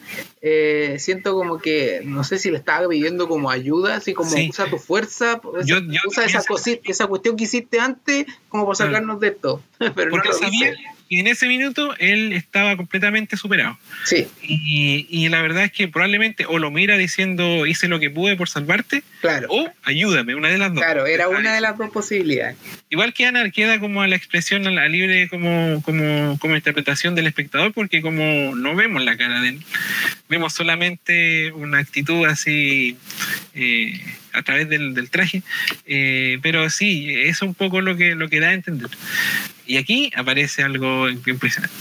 eh, siento como que, no sé si le estaba pidiendo como ayuda, así como usa tu fuerza, usa esa, cosita, esa cuestión que hiciste antes como para sacarnos de esto. Pero Porque no sabía, y en ese minuto él estaba completamente superado. Sí. Y, y, la verdad es que probablemente o lo mira diciendo hice lo que pude por salvarte, claro. o ayúdame, una de las dos. Claro, era una de las dos posibilidades. Igual que Ana queda como la expresión a la libre como, como, como interpretación del espectador, porque como no vemos la cara de él, vemos solamente una actitud así eh, a través del, del traje, eh, pero sí, es un poco lo que, lo que da a entender. Y aquí aparece algo impresionante.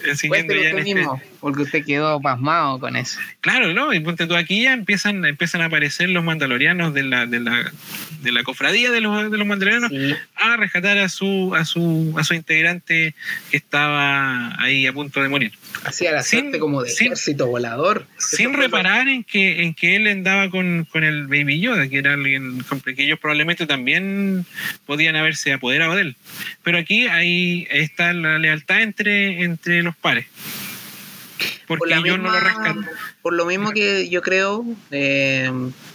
Siguiendo ya mismo, este... porque usted quedó pasmado con eso. Claro, ¿no? Y ponte tú aquí ya empiezan, empiezan a aparecer los mandalorianos de la, de la, de la cofradía de los, de los mandalorianos sí. a rescatar a su, a su, a su integrante que estaba ahí a punto de morir. Hacía la suerte como de sin, ejército volador. Sin reparar en que, en que él andaba con, con el Baby Yoda, que era alguien que ellos probablemente también podían haberse apoderado de él. Pero aquí ahí está la lealtad entre, entre los pares. Porque por yo misma, no lo rescato. Por lo mismo que yo creo, eh,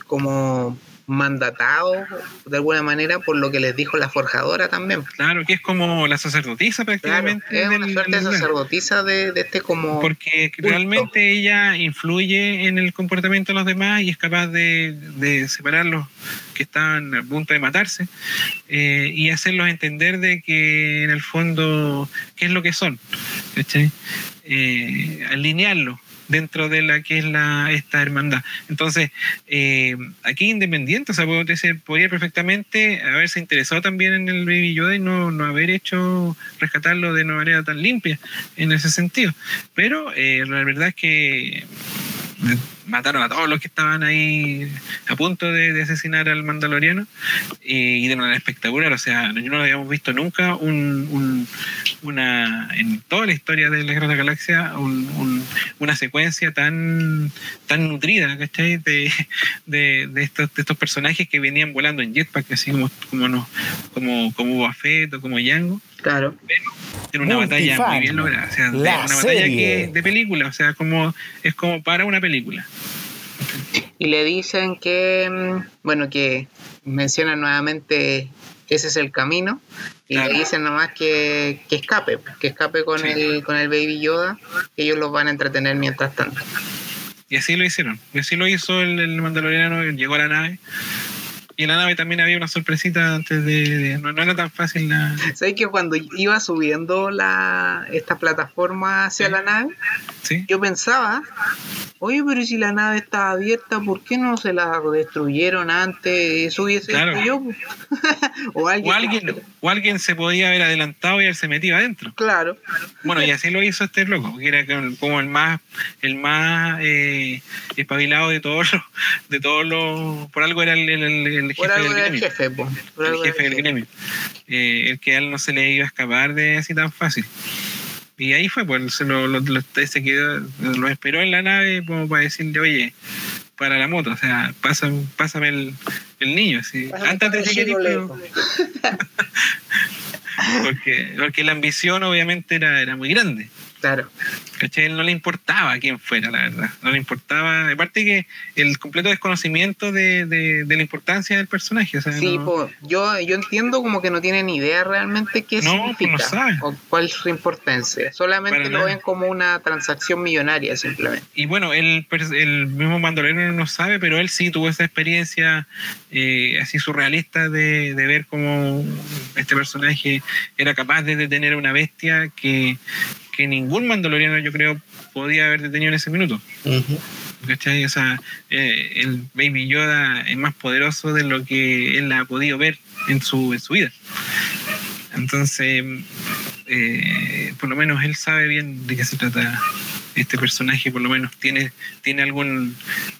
como mandatado de alguna manera por lo que les dijo la forjadora también. Claro, que es como la sacerdotisa prácticamente. Claro, es una suerte de sacerdotisa de, de, este como... Porque culto. realmente ella influye en el comportamiento de los demás y es capaz de, de separarlos que están a punto de matarse eh, y hacerlos entender de que en el fondo qué es lo que son. Eh, alinearlos dentro de la que es la, esta hermandad. Entonces, eh, aquí independiente, o sea, podría perfectamente haberse interesado también en el Baby Yoda y no, no haber hecho rescatarlo de una manera tan limpia en ese sentido. Pero eh, la verdad es que mataron a todos los que estaban ahí a punto de, asesinar al mandaloriano y, y, de manera espectacular. O sea, no habíamos visto nunca un, un, una, en toda la historia de la Guerra de la Galaxia un, un, una secuencia tan, tan nutrida, ¿cachai? De, de, de, estos, de estos personajes que venían volando en jetpack, así como, como, como, como Boba Fett o como Django. Claro. Pero una batalla muy bien lograda. O sea, una batalla que, de película, o sea, como es como para una película. Y le dicen que, mm, bueno, que menciona nuevamente ese es el camino y le dicen nomás que, que escape, que escape con el con el Baby Yoda, que ellos los van a entretener mientras tanto. Y así lo hicieron, y así lo hizo el, el Mandaloriano, llegó a la nave, y en la nave también había una sorpresita antes de. no, era tan fácil la. ¿Sabes que cuando iba subiendo la esta plataforma hacia la nave? ¿Sí? Yo pensaba, oye, pero si la nave estaba abierta, ¿por qué no se la destruyeron antes? Eso hubiese claro. yo. o, alguien, o, alguien, se podía haber adelantado y él se metía adentro. Claro. Bueno, y así lo hizo este loco, que era como el más, el más eh, espabilado de todos los, de todos los. Por algo era el, el el jefe del gremio. Jefe, el jefe del gremio. Eh, el que a él no se le iba a escapar de así tan fácil. Y ahí fue, pues se lo, lo, se quedó, lo esperó en la nave como para decirle, oye, para la moto, o sea, pásame, pásame el, el niño, así, antes de que porque, porque la ambición obviamente era, era muy grande. Claro. ¿Cachai? Él no le importaba quién fuera, la verdad. No le importaba. Aparte que el completo desconocimiento de, de, la importancia del personaje. sí, yo, yo entiendo como que no tienen idea realmente qué significa o cuál es su importancia. Solamente lo ven como una transacción millonaria, simplemente. Y bueno, el, el mismo Mandolero no sabe, pero él sí tuvo esa experiencia eh, así surrealista de, de ver cómo este personaje era capaz de detener una bestia que que ningún mandaloriano yo creo podía haber detenido en ese minuto. ¿Cachai? O sea, eh, el Baby Yoda es más poderoso de lo que él ha podido ver en su, en su vida. Entonces, eh, por lo menos él sabe bien de qué se trata este personaje por lo menos tiene, tiene algún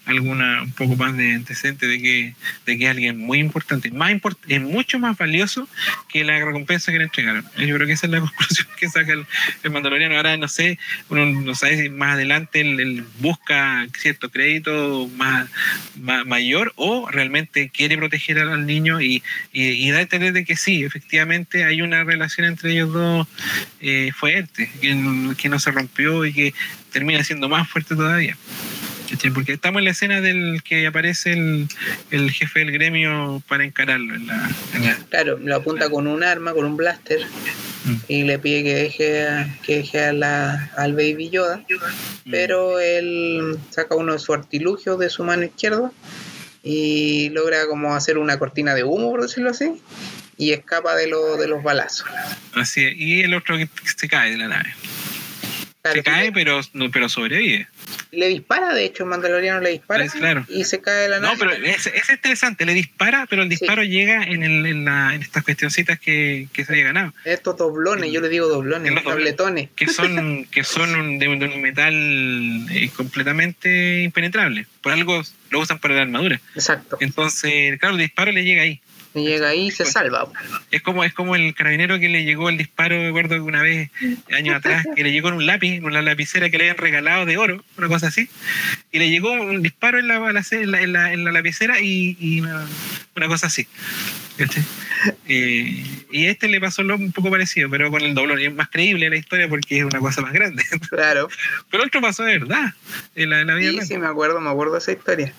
alguna un poco más de antecedente de que, de que alguien muy importante, más es mucho más valioso que la recompensa que le entregaron. Yo creo que esa es la conclusión que saca el, Mandaloriano. Ahora no sé, uno no sabe si más adelante él, busca cierto crédito más, mayor o realmente quiere proteger al niño y, y, da a entender de que sí, efectivamente hay una relación entre ellos dos eh, fuerte, que, que no se rompió y que termina siendo más fuerte todavía. Porque estamos en la escena del que aparece el, jefe del gremio para encararlo. En la, claro, lo apunta con un arma, con un blaster, mm. y le pide que deje, que deje a la, al Baby Yoda, mm. pero él saca uno de sus artilugios de su mano izquierda y logra como hacer una cortina de humo, por decirlo así, y escapa de, lo, de los balazos. Así y el otro que se cae de la nave se cae, pero, no, pero sobrevive. Le dispara, de hecho, Mandaloriano le dispara y se cae de la nave. No, pero es, interesante, le dispara, pero el disparo llega en, el, en, la, en, estas cuestioncitas que, que se había ganado. Estos doblones, yo le digo doblones, los tabletones. Que son, que son de, un metal eh, completamente impenetrable. Por algo lo usan para la armadura. Exacto. Entonces, claro, el disparo le llega ahí llega ahí y se salva. Es como, es como el carabinero que le llegó el disparo, recuerdo que una vez, años atrás, que le llegó en un lápiz, una lapicera que le habían regalado de oro, una cosa así, y le llegó un disparo en la, en la, en la, lapicera y, una, cosa así. Eh, y a este le pasó un poco parecido, pero con el doblón. Y es más creíble la historia porque es una cosa más grande. Claro. Pero otro pasó de verdad en la, vida. Sí, sí, me acuerdo, me acuerdo de esa historia.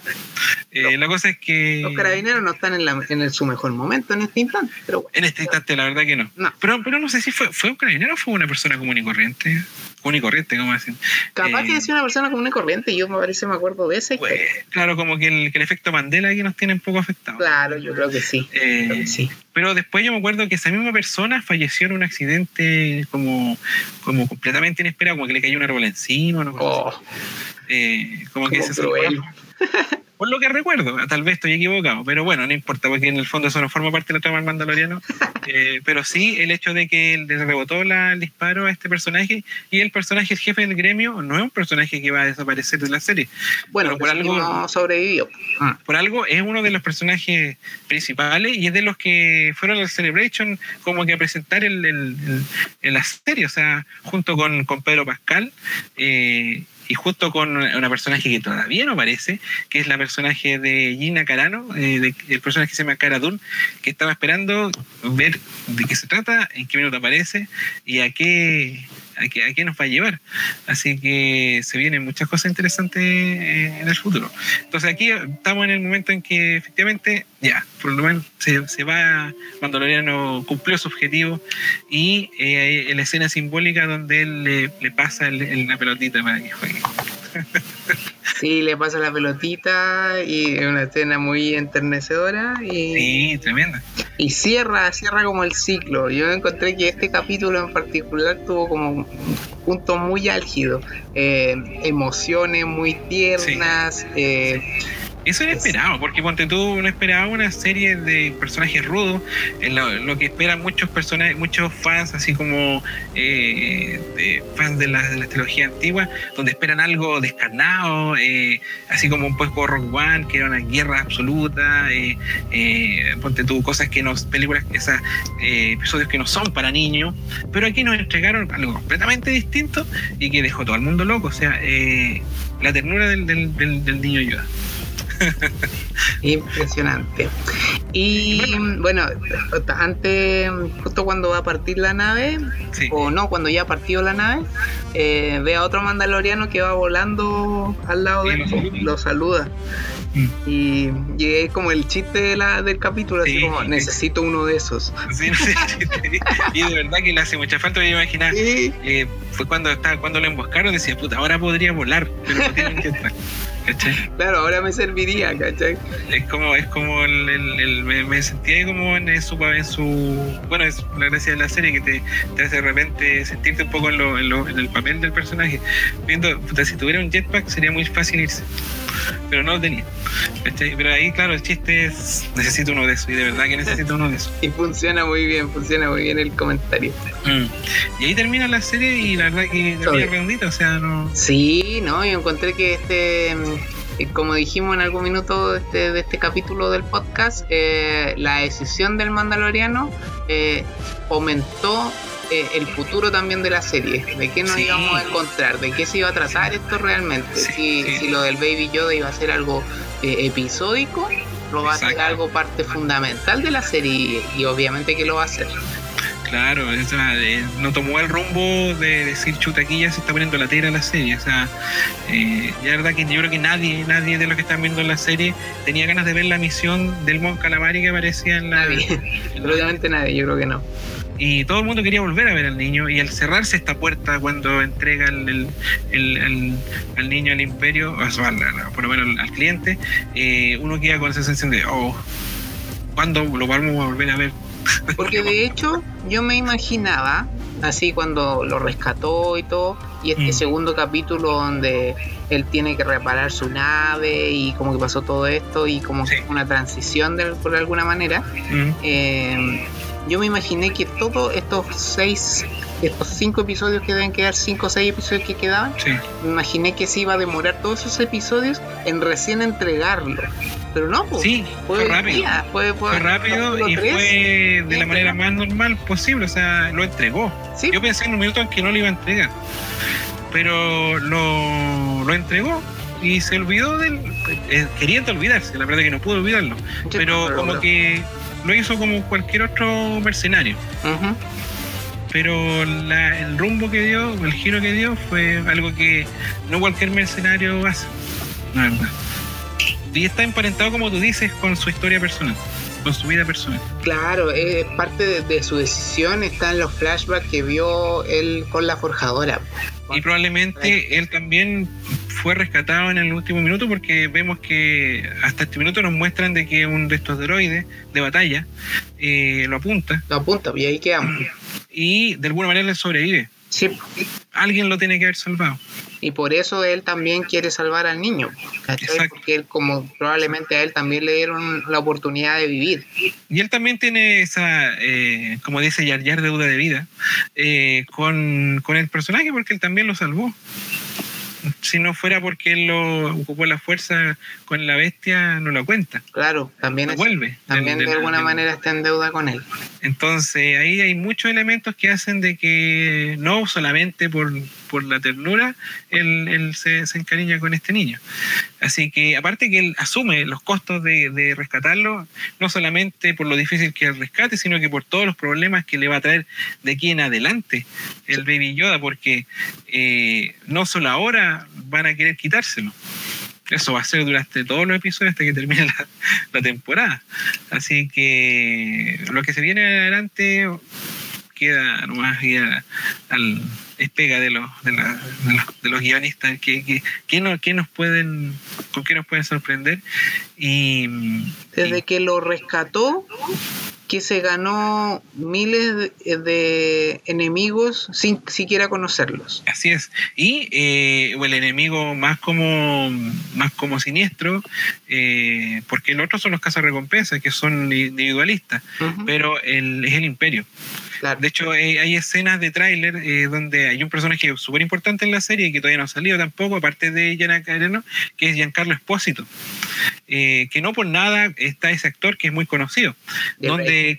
Eh, la cosa es que. Los carabineros no están en, la, en su mejor momento en este instante. Pero En este instante, la verdad que no. Pero, pero no sé si fue, fue un carabinero o fue una persona común y corriente. Común y corriente, ¿cómo decir? Capaz que decía una persona común y corriente, yo me parece, me acuerdo de ese. Pues, claro, como que el, que el efecto Mandela aquí nos tiene un poco afectados. Claro, yo creo que sí. Eh, sí. Pero después yo me acuerdo que esa misma persona falleció en un accidente como, como completamente inesperado, como que le cayó un árbol encima, ¿no? Oh. Eh, como que se Por lo que recuerdo, tal vez estoy equivocado, pero bueno, no importa, porque en el fondo eso no forma parte de la trama del Mandaloriano. Eh, pero sí el hecho de que le rebotó la, el disparo a este personaje y el personaje, el jefe del gremio, no es un personaje que va a desaparecer de la serie. Bueno, por algo no sobrevivió. Ah, por algo es uno de los personajes principales y es de los que fueron al Celebration como que a presentar el, el, la serie, o sea, junto con, con Pedro Pascal. Eh, y justo con una personaje que todavía no aparece, que es la personaje de Gina Carano, eh, el personaje que se llama Cara Dune, que estaba esperando ver de qué se trata, en qué minuto aparece y a qué a qué, nos va a llevar. Así que se vienen muchas cosas interesantes eh, en el futuro. Entonces aquí estamos en el momento en que efectivamente ya, por lo menos se, se va, Mandaloriano cumplió su objetivo y eh, la escena simbólica donde él le, pasa la pelotita para que juegue. Sí, le pasa la pelotita y es una escena muy enternecedora. Y, sí, tremenda. Y cierra, cierra como el ciclo. Yo encontré que este capítulo en particular tuvo como un punto muy álgido. Eh, emociones muy tiernas. Eh, eso era esperado, porque ponte tú no esperaba una serie de personajes rudos, lo, que esperan muchos personajes, muchos fans, así como eh, de, fans de la, de la trilogía antigua, donde esperan algo descarnado, eh, así como un poco Rock One, que era una guerra absoluta, eh, ponte tú cosas que nos, películas, esas episodios que no son para niños, pero aquí nos entregaron algo completamente distinto y que dejó todo el mundo loco, o sea, la ternura del, del, del niño Yoda. Impresionante. Y bueno, antes, justo cuando va a partir la nave, o no, cuando ya ha partido la nave, eh, ve a otro mandaloriano que va volando al lado de él, lo saluda. Mm. Y, es como el chiste de la, del capítulo, así como necesito uno de esos. y de verdad que le hace mucha falta, me imaginar. Eh, fue cuando estaba, cuando lo emboscaron, decía, puta, ahora podría volar, pero no tienen que Claro, ahora me serviría, ¿cachai? Es como, es como el, me, sentía como en su, en su, bueno, es la gracia de la serie que te, te hace de repente sentirte un poco en, lo, en, el papel del personaje. Viendo, si tuviera un jetpack sería muy fácil irse pero no lo tenía. Pero ahí, claro, el chiste es, necesito uno de esos, y de verdad que necesito uno de esos. Y funciona muy bien, funciona muy bien el comentario. Mm. Y ahí termina la serie y la verdad que termina redondita, o sea, no... Sí, no, yo encontré que este como dijimos en algún minuto de este, de este capítulo del podcast, eh, la decisión del Mandaloriano eh, aumentó eh, el futuro también de la serie, de qué nos íbamos a encontrar, de qué se iba a tratar esto realmente, si, si, lo del Baby Yoda iba a ser algo eh, episódico, lo va a ser algo parte fundamental de la serie y, obviamente que lo va a hacer. Claro, eh, no tomó el rumbo de decir chuta aquí ya se está poniendo la tela la serie. O sea, eh, ya verdad que yo creo que nadie, nadie de los que están viendo la serie tenía ganas de ver la misión del Mon Calamari que aparecía en la. Nadie, absolutamente nadie, yo creo que no y todo el mundo quería volver a ver al niño y al cerrarse esta puerta cuando entrega el, al niño al imperio, o por lo menos al cliente, eh, uno queda con esa sensación de, oh, ¿cuándo lo vamos a volver a ver? Porque de hecho yo me imaginaba, así cuando lo rescató y todo, y este mm. segundo capítulo donde él tiene que reparar su nave y como que pasó todo esto y como una transición de, por alguna manera, mm. eh, yo me imaginé que todos estos seis, estos cinco episodios que deben quedar, cinco o seis episodios que quedaban, me imaginé que se iba a demorar todos esos episodios en recién entregarlo. Pero no, pues, sí, fue, rápido. fue, rápido y fue de la manera más normal posible, o sea, lo entregó. Yo pensé en un minuto en que no lo iba a entregar, pero lo, lo entregó y se olvidó del. Eh, queriendo olvidarse, la verdad que no pudo olvidarlo. pero como que lo hizo como cualquier otro mercenario. Pero el rumbo que dio, el giro que dio, fue algo que no cualquier mercenario hace. Y está emparentado, como tú dices, con su historia personal, con su vida personal. Claro, es parte de, su decisión, está en los flashbacks que vio él con la forjadora. Y probablemente él también fue rescatado en el último minuto porque vemos que hasta este minuto nos muestran de que un de estos droides de batalla eh, lo apunta. Lo apunta, y ahí quedamos. Y de alguna manera le sobrevive. Sí. Alguien lo tiene que haber salvado. Y por eso él también quiere salvar al niño. Porque él, como probablemente a él también le dieron la oportunidad de vivir. Y él también tiene esa, eh, como dice Yar Yar, deuda de vida eh, con, con el personaje porque él también lo salvó si no fuera porque él lo ocupó la fuerza con la bestia, no lo cuenta. Claro, también, vuelve también de, alguna manera está en deuda con él. Entonces ahí hay muchos elementos que hacen de que no solamente por por la ternura, él, se, encariña con este niño. Así que aparte que él asume los costos de, rescatarlo, no solamente por lo difícil que es el rescate, sino que por todos los problemas que le va a traer de aquí en adelante el Baby Yoda, porque eh, no solo ahora van a querer quitárselo. Eso va a ser durante todos los episodios hasta que termine la, temporada. Así que lo que se viene adelante queda nomás al despega de los, de, de, los, guionistas que, que, no, que, nos pueden con qué nos pueden sorprender y desde que lo rescató que se ganó miles de, enemigos sin siquiera conocerlos. Así es. Y eh, el enemigo más como más como siniestro, eh, porque el otro son los cazarrecompensas, que son individualistas, pero el, es el imperio. De hecho, eh, hay escenas de tráiler eh, donde hay un personaje súper importante en la serie que todavía no ha salido tampoco, aparte de Gianna Careno, que es Giancarlo Espósito. Eh, que no por nada está ese actor que es muy conocido, donde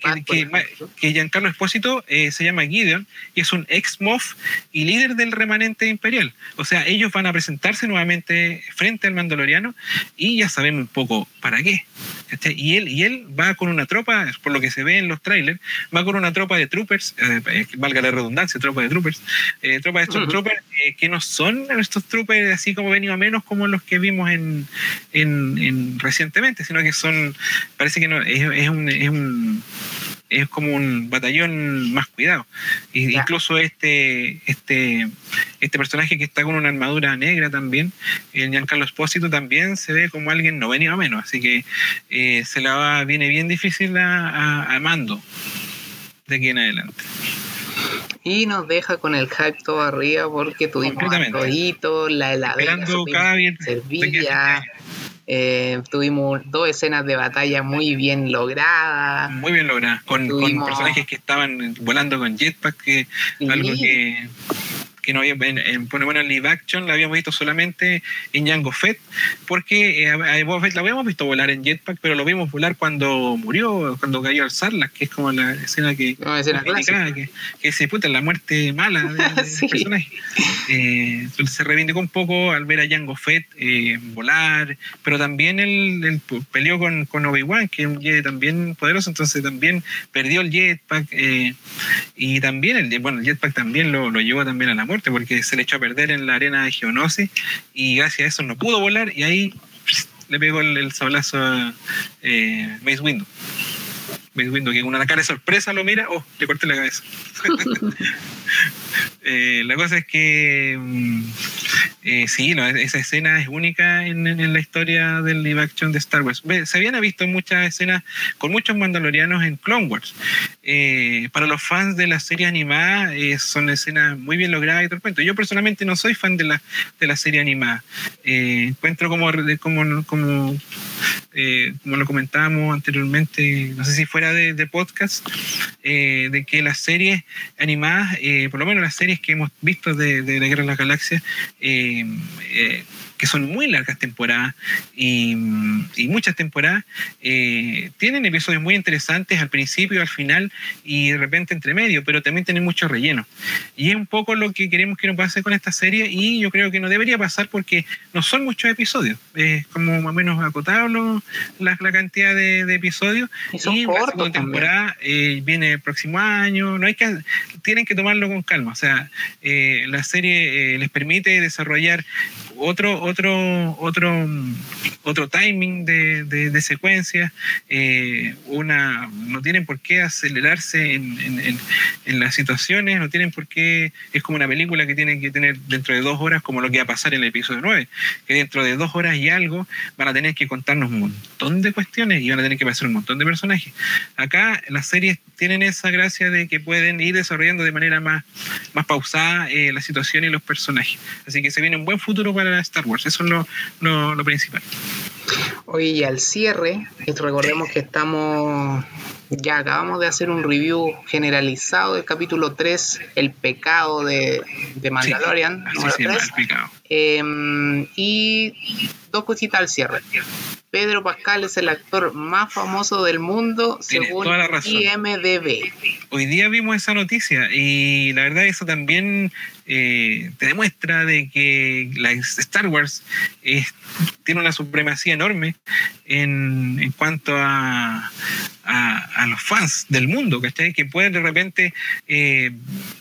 que, Giancarlo Espósito se llama Gideon y es un ex MOF y líder del remanente imperial. O sea, ellos van a presentarse nuevamente frente al Mandaloriano y ya sabemos un poco para qué. Y él, y él va con una tropa, por lo que se ve en los trailers, va con una tropa de troopers, eh, valga la redundancia, tropa de troopers, eh, tropa de troopers que no son estos troopers así como venido a menos como los que vimos en, en, recientemente, sino que son, parece que no, es un es como un batallón más cuidado. Y incluso este, este, este personaje que está con una armadura negra también, el Giancarlo Espósito también se ve como alguien no venido a menos, así que eh, se la va, viene bien difícil a, Mando de aquí en adelante. Y nos deja con el hype todo arriba porque tuvimos todito, la heladera servilla, eh, tuvimos dos escenas de batalla muy bien logradas. Muy bien logradas, con, personajes que estaban volando con jetpack, que algo que que no había, en, en, bueno, en live action la habíamos visto solamente en Jango Fett, porque eh, a, la habíamos visto volar en jetpack, pero lo vimos volar cuando murió, cuando cayó al Sarlacc, que es como la escena que, que, que, se puta la muerte mala del personaje. Eh, se reivindicó un poco al ver a Jango Fett eh, volar, pero también él, peleó con, con Obi-Wan, que es un Jedi también poderoso, entonces también perdió el jetpack, y también el, bueno, el jetpack también lo, lo llevó también a la muerte porque se le echó a perder en la arena de Geonosis y gracias a eso no pudo volar y ahí le pegó el, sablazo a eh, Mace Windu. Windu que con una cara de sorpresa lo mira, oh, le corté la cabeza. Eh, la cosa es que mm, eh, sí, esa escena es única en, la historia del live action de Star Wars. Se habían visto muchas escenas con muchos mandalorianos en Clone Wars. Eh, para los fans de la serie animada son escenas muy bien logradas y todo Yo personalmente no soy fan de la, de la serie animada. encuentro como, como, como, como lo comentábamos anteriormente, no sé si fuera de, podcast, de que las series animadas por lo menos las series que hemos visto de, de la Guerra de las Galaxias, eh, eh, que son muy largas temporadas y, muchas temporadas, eh, tienen episodios muy interesantes al principio, al final y de repente entre medio, pero también tienen mucho relleno. Y es un poco lo que queremos que nos pase con esta serie y yo creo que no debería pasar porque no son muchos episodios, es como más o menos acotado la, cantidad de, episodios. Y, son y temporada eh, viene el próximo año, no hay que, tienen que tomarlo con calma, o sea, eh, la serie les permite desarrollar otro, otro, otro, otro timing de, de, secuencia, eh, una, no tienen por qué acelerarse en, en, en, las situaciones, no tienen por qué, es como una película que tienen que tener dentro de dos horas, como lo que va a pasar en el episodio 9, que dentro de dos horas y algo van a tener que contarnos un montón de cuestiones y van a tener que pasar un montón de personajes. Acá las series tienen esa gracia de que pueden ir desarrollando de manera más, más pausada eh, la situación y los personajes. Así que se viene un buen futuro para Star Wars. Eso es lo, lo, principal. Oye, y al cierre, recordemos que estamos, ya acabamos de hacer un review generalizado del capítulo 3, El pecado de, de Mandalorian. Sí, el pecado. Em, y dos cositas al cierre. Pedro Pascal es el actor más famoso del mundo según IMDB. Hoy día vimos esa noticia y la verdad eso también eh, te demuestra de que la Star Wars tiene una supremacía enorme en, en cuanto a, a, los fans del mundo, ¿cachai? Que pueden de repente eh,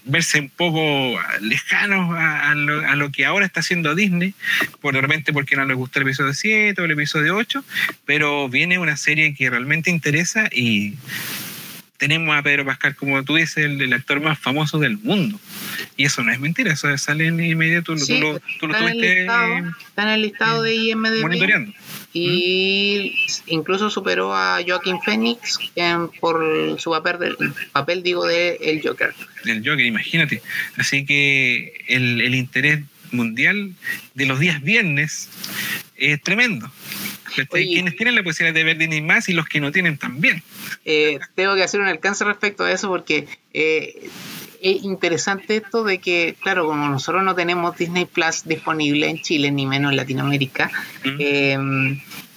verse un poco lejanos a, lo, que ahora está haciendo Disney, por de repente porque no les gusta el episodio 7 o el episodio 8, pero viene una serie que realmente interesa y tenemos a Pedro Pascal, como tú dices, el, actor más famoso del mundo. Y eso no es mentira, eso sale en inmediato. tú, lo, tú está, en está en el listado de IMDb. Monitoreando. Y incluso superó a Joaquín Phoenix por su papel, del, papel digo, de El Joker. El Joker, imagínate. Así que el, el interés mundial de los días viernes es tremendo. quienes tienen la posibilidad de ver Disney más y los que no tienen también. Eh, tengo que hacer un alcance respecto a eso porque eh, es interesante esto de que, claro, como nosotros no tenemos Disney Plus disponible en Chile, ni menos en Latinoamérica,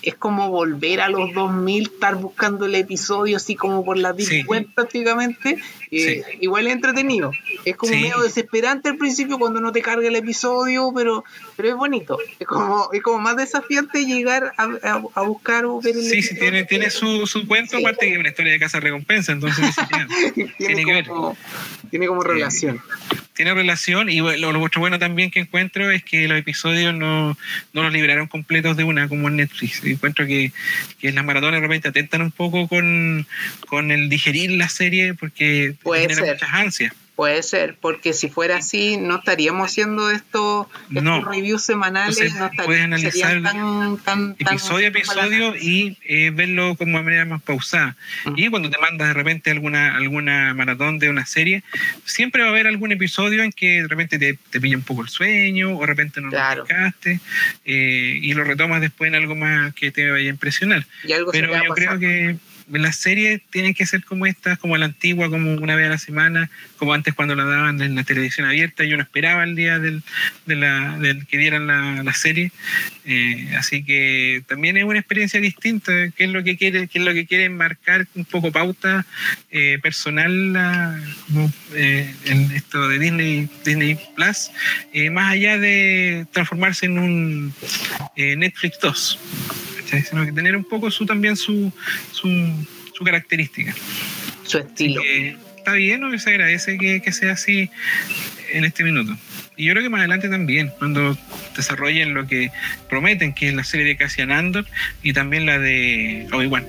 es como volver a los 2000, estar buscando el episodio así como por la Deep prácticamente. Eh, igual es entretenido. Es como medio desesperante al principio cuando no te carga el episodio, pero pero es bonito. Es como, es como más desafiante llegar a, a, buscar o ver el Sí, sí, tiene, tiene su, su cuento, aparte que es una historia de casa recompensa, entonces tiene, tiene, como, Tiene como relación tiene relación y lo, lo, otro bueno también que encuentro es que los episodios no, no los liberaron completos de una como en Netflix. Encuentro que, que las maratones de repente atentan un poco con, con el digerir la serie porque Puede muchas ansias. Puede ser, porque si fuera así, no estaríamos haciendo esto, estos reviews semanales, no puedes analizar episodio a episodio y eh, verlo como de manera más pausada. Y cuando te mandas de repente alguna, alguna maratón de una serie, siempre va a haber algún episodio en que de repente te, te pilla un poco el sueño, o de repente no lo explicaste, eh, y lo retomas después en algo más que te vaya a impresionar. Pero yo creo que las series tienen que ser como estas, como la antigua, como una vez a la semana, como antes cuando la daban en la televisión abierta, yo no esperaba el día del, de la, que dieran la, la serie. Eh, así que también es una experiencia distinta, que es lo que quiere, que es lo que quiere marcar un poco pauta eh, personal como, eh, en esto de Disney, Disney Plus, más allá de transformarse en un Netflix 2 sino que tener un poco su también su, su, característica. Su estilo. está bien, ¿no? se agradece que, sea así en este minuto. Y yo creo que más adelante también, cuando desarrollen lo que prometen, que es la serie de Cassian Andor y también la de Obi-Wan.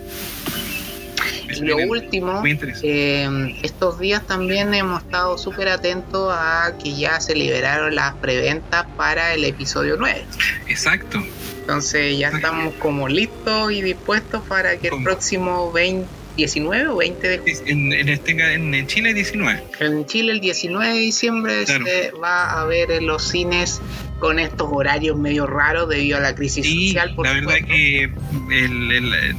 Y lo último, eh, estos días también hemos estado súper atentos a que ya se liberaron las preventas para el episodio 9. Exacto. Entonces ya estamos como listos y dispuestos para que el próximo 20, 19 o 20 de en, en, este, en Chile 19. En Chile el 19 de diciembre se va a ver en los cines con estos horarios medio raros debido a la crisis social. Por la verdad que el,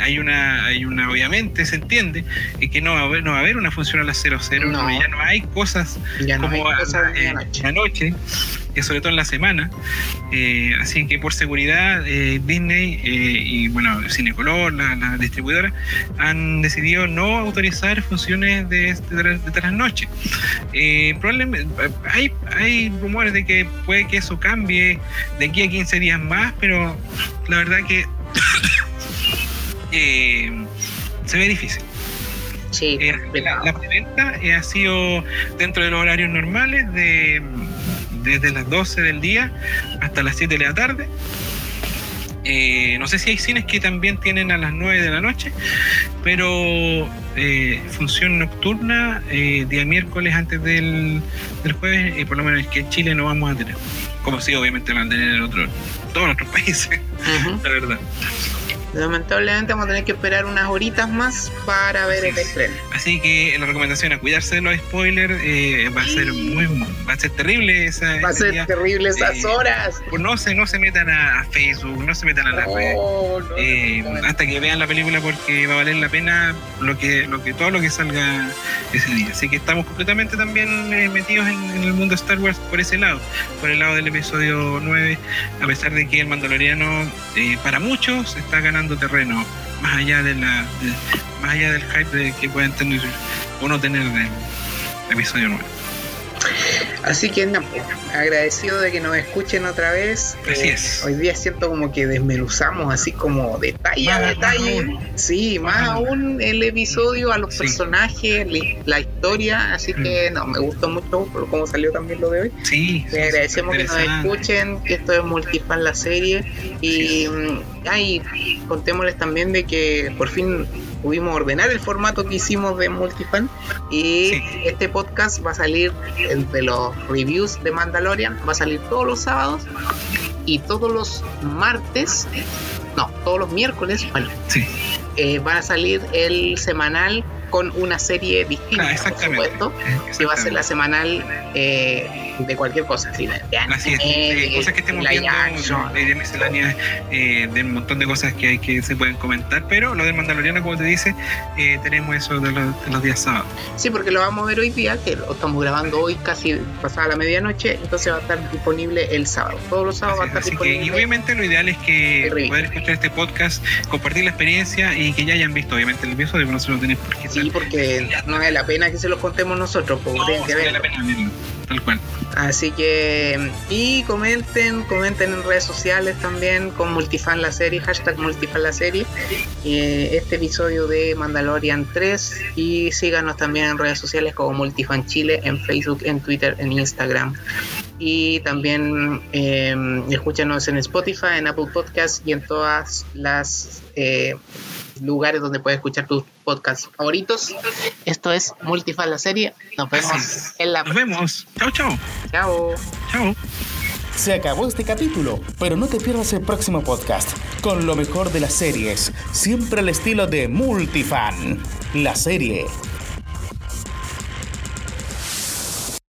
hay una, hay una, obviamente se entiende que no va a haber, no va a haber una función a las 00, no. ya no hay cosas como la noche sobre todo en la semana. Eh, así que por seguridad, eh, Disney eh, y bueno, Cinecolor, la, la, distribuidora, han decidido no autorizar funciones de, de, de trasnoche. probablemente hay, hay rumores de que puede que eso cambie de aquí a 15 días más, pero la verdad que se ve difícil. Sí, la, la preventa ha sido dentro de los horarios normales de desde las 12 del día hasta las 7 de la tarde. Eh, no sé si hay cines que también tienen a las 9 de la noche, pero eh, función nocturna eh, día miércoles antes del, del jueves, y por lo menos es que en Chile no vamos a tener. Como si obviamente van a tener en otro, todos otros países, la verdad. Lamentablemente vamos a tener que esperar unas horitas más para ver el estreno. Así que la recomendación a cuidarse de los spoilers eh, va a ser muy va a ser terrible esa va a ser terrible esas eh, horas. Pues no se no se metan a, Facebook, no se metan a la red eh, hasta que vean la película porque va a valer la pena lo que lo que todo lo que salga ese día. Así que estamos completamente también metidos en, en, el mundo de Star Wars por ese lado, por el lado del episodio 9, a pesar de que el Mandaloriano para muchos está ganando terreno más allá de la más allá del hype de que pueden tener o no tener del episodio 9. Así que no, agradecido de que nos escuchen otra vez. Así eh, es. Hoy día siento como que desmenuzamos así como detalle a detalle. sí, más, aún el episodio, a los personajes, la historia. Así que mm. no, me gustó mucho por cómo salió también lo de hoy. Sí. agradecemos que nos escuchen, que esto es Multifan la serie. Y, ahí contémosles también de que por fin pudimos ordenar el formato que hicimos de Multifan y este podcast va a salir de los reviews de Mandalorian, va a salir todos los sábados y todos los martes, no, todos los miércoles, bueno, eh, van a salir el semanal con una serie distinta, ah, por supuesto, que va a ser la semanal eh, de cualquier cosa, de, Así es, de, cosas que estemos viendo, de, misceláneas, eh, de un montón de cosas que hay que se pueden comentar, pero lo de Mandaloriano, como te dice, eh, tenemos eso de los, días sábados. Sí, porque lo vamos a ver hoy día, que lo estamos grabando hoy casi pasada la medianoche, entonces va a estar disponible el sábado. Todos los sábados va a estar disponible. y obviamente lo ideal es que poder escuchar este podcast, compartir la experiencia y que ya hayan visto, obviamente, el episodio, pero no se lo tenés por porque no vale la pena que se los contemos nosotros, porque no, que vale la pena tal cual. Así que, y comenten, comenten en redes sociales también con Multifan la serie, hashtag Multifan la serie, eh, este episodio de Mandalorian 3 y síganos también en redes sociales como Multifan Chile, en Facebook, en Twitter, en Instagram. Y también eh, escúchanos en Spotify, en Apple Podcasts y en todas las eh, lugares donde puedes escuchar tus podcasts favoritos. Esto es Multifan la serie. Nos vemos en la Nos vemos. Chao, chao. Chao. Chao. Se acabó este capítulo, pero no te pierdas el próximo podcast con lo mejor de las series, siempre al estilo de Multifan, la serie.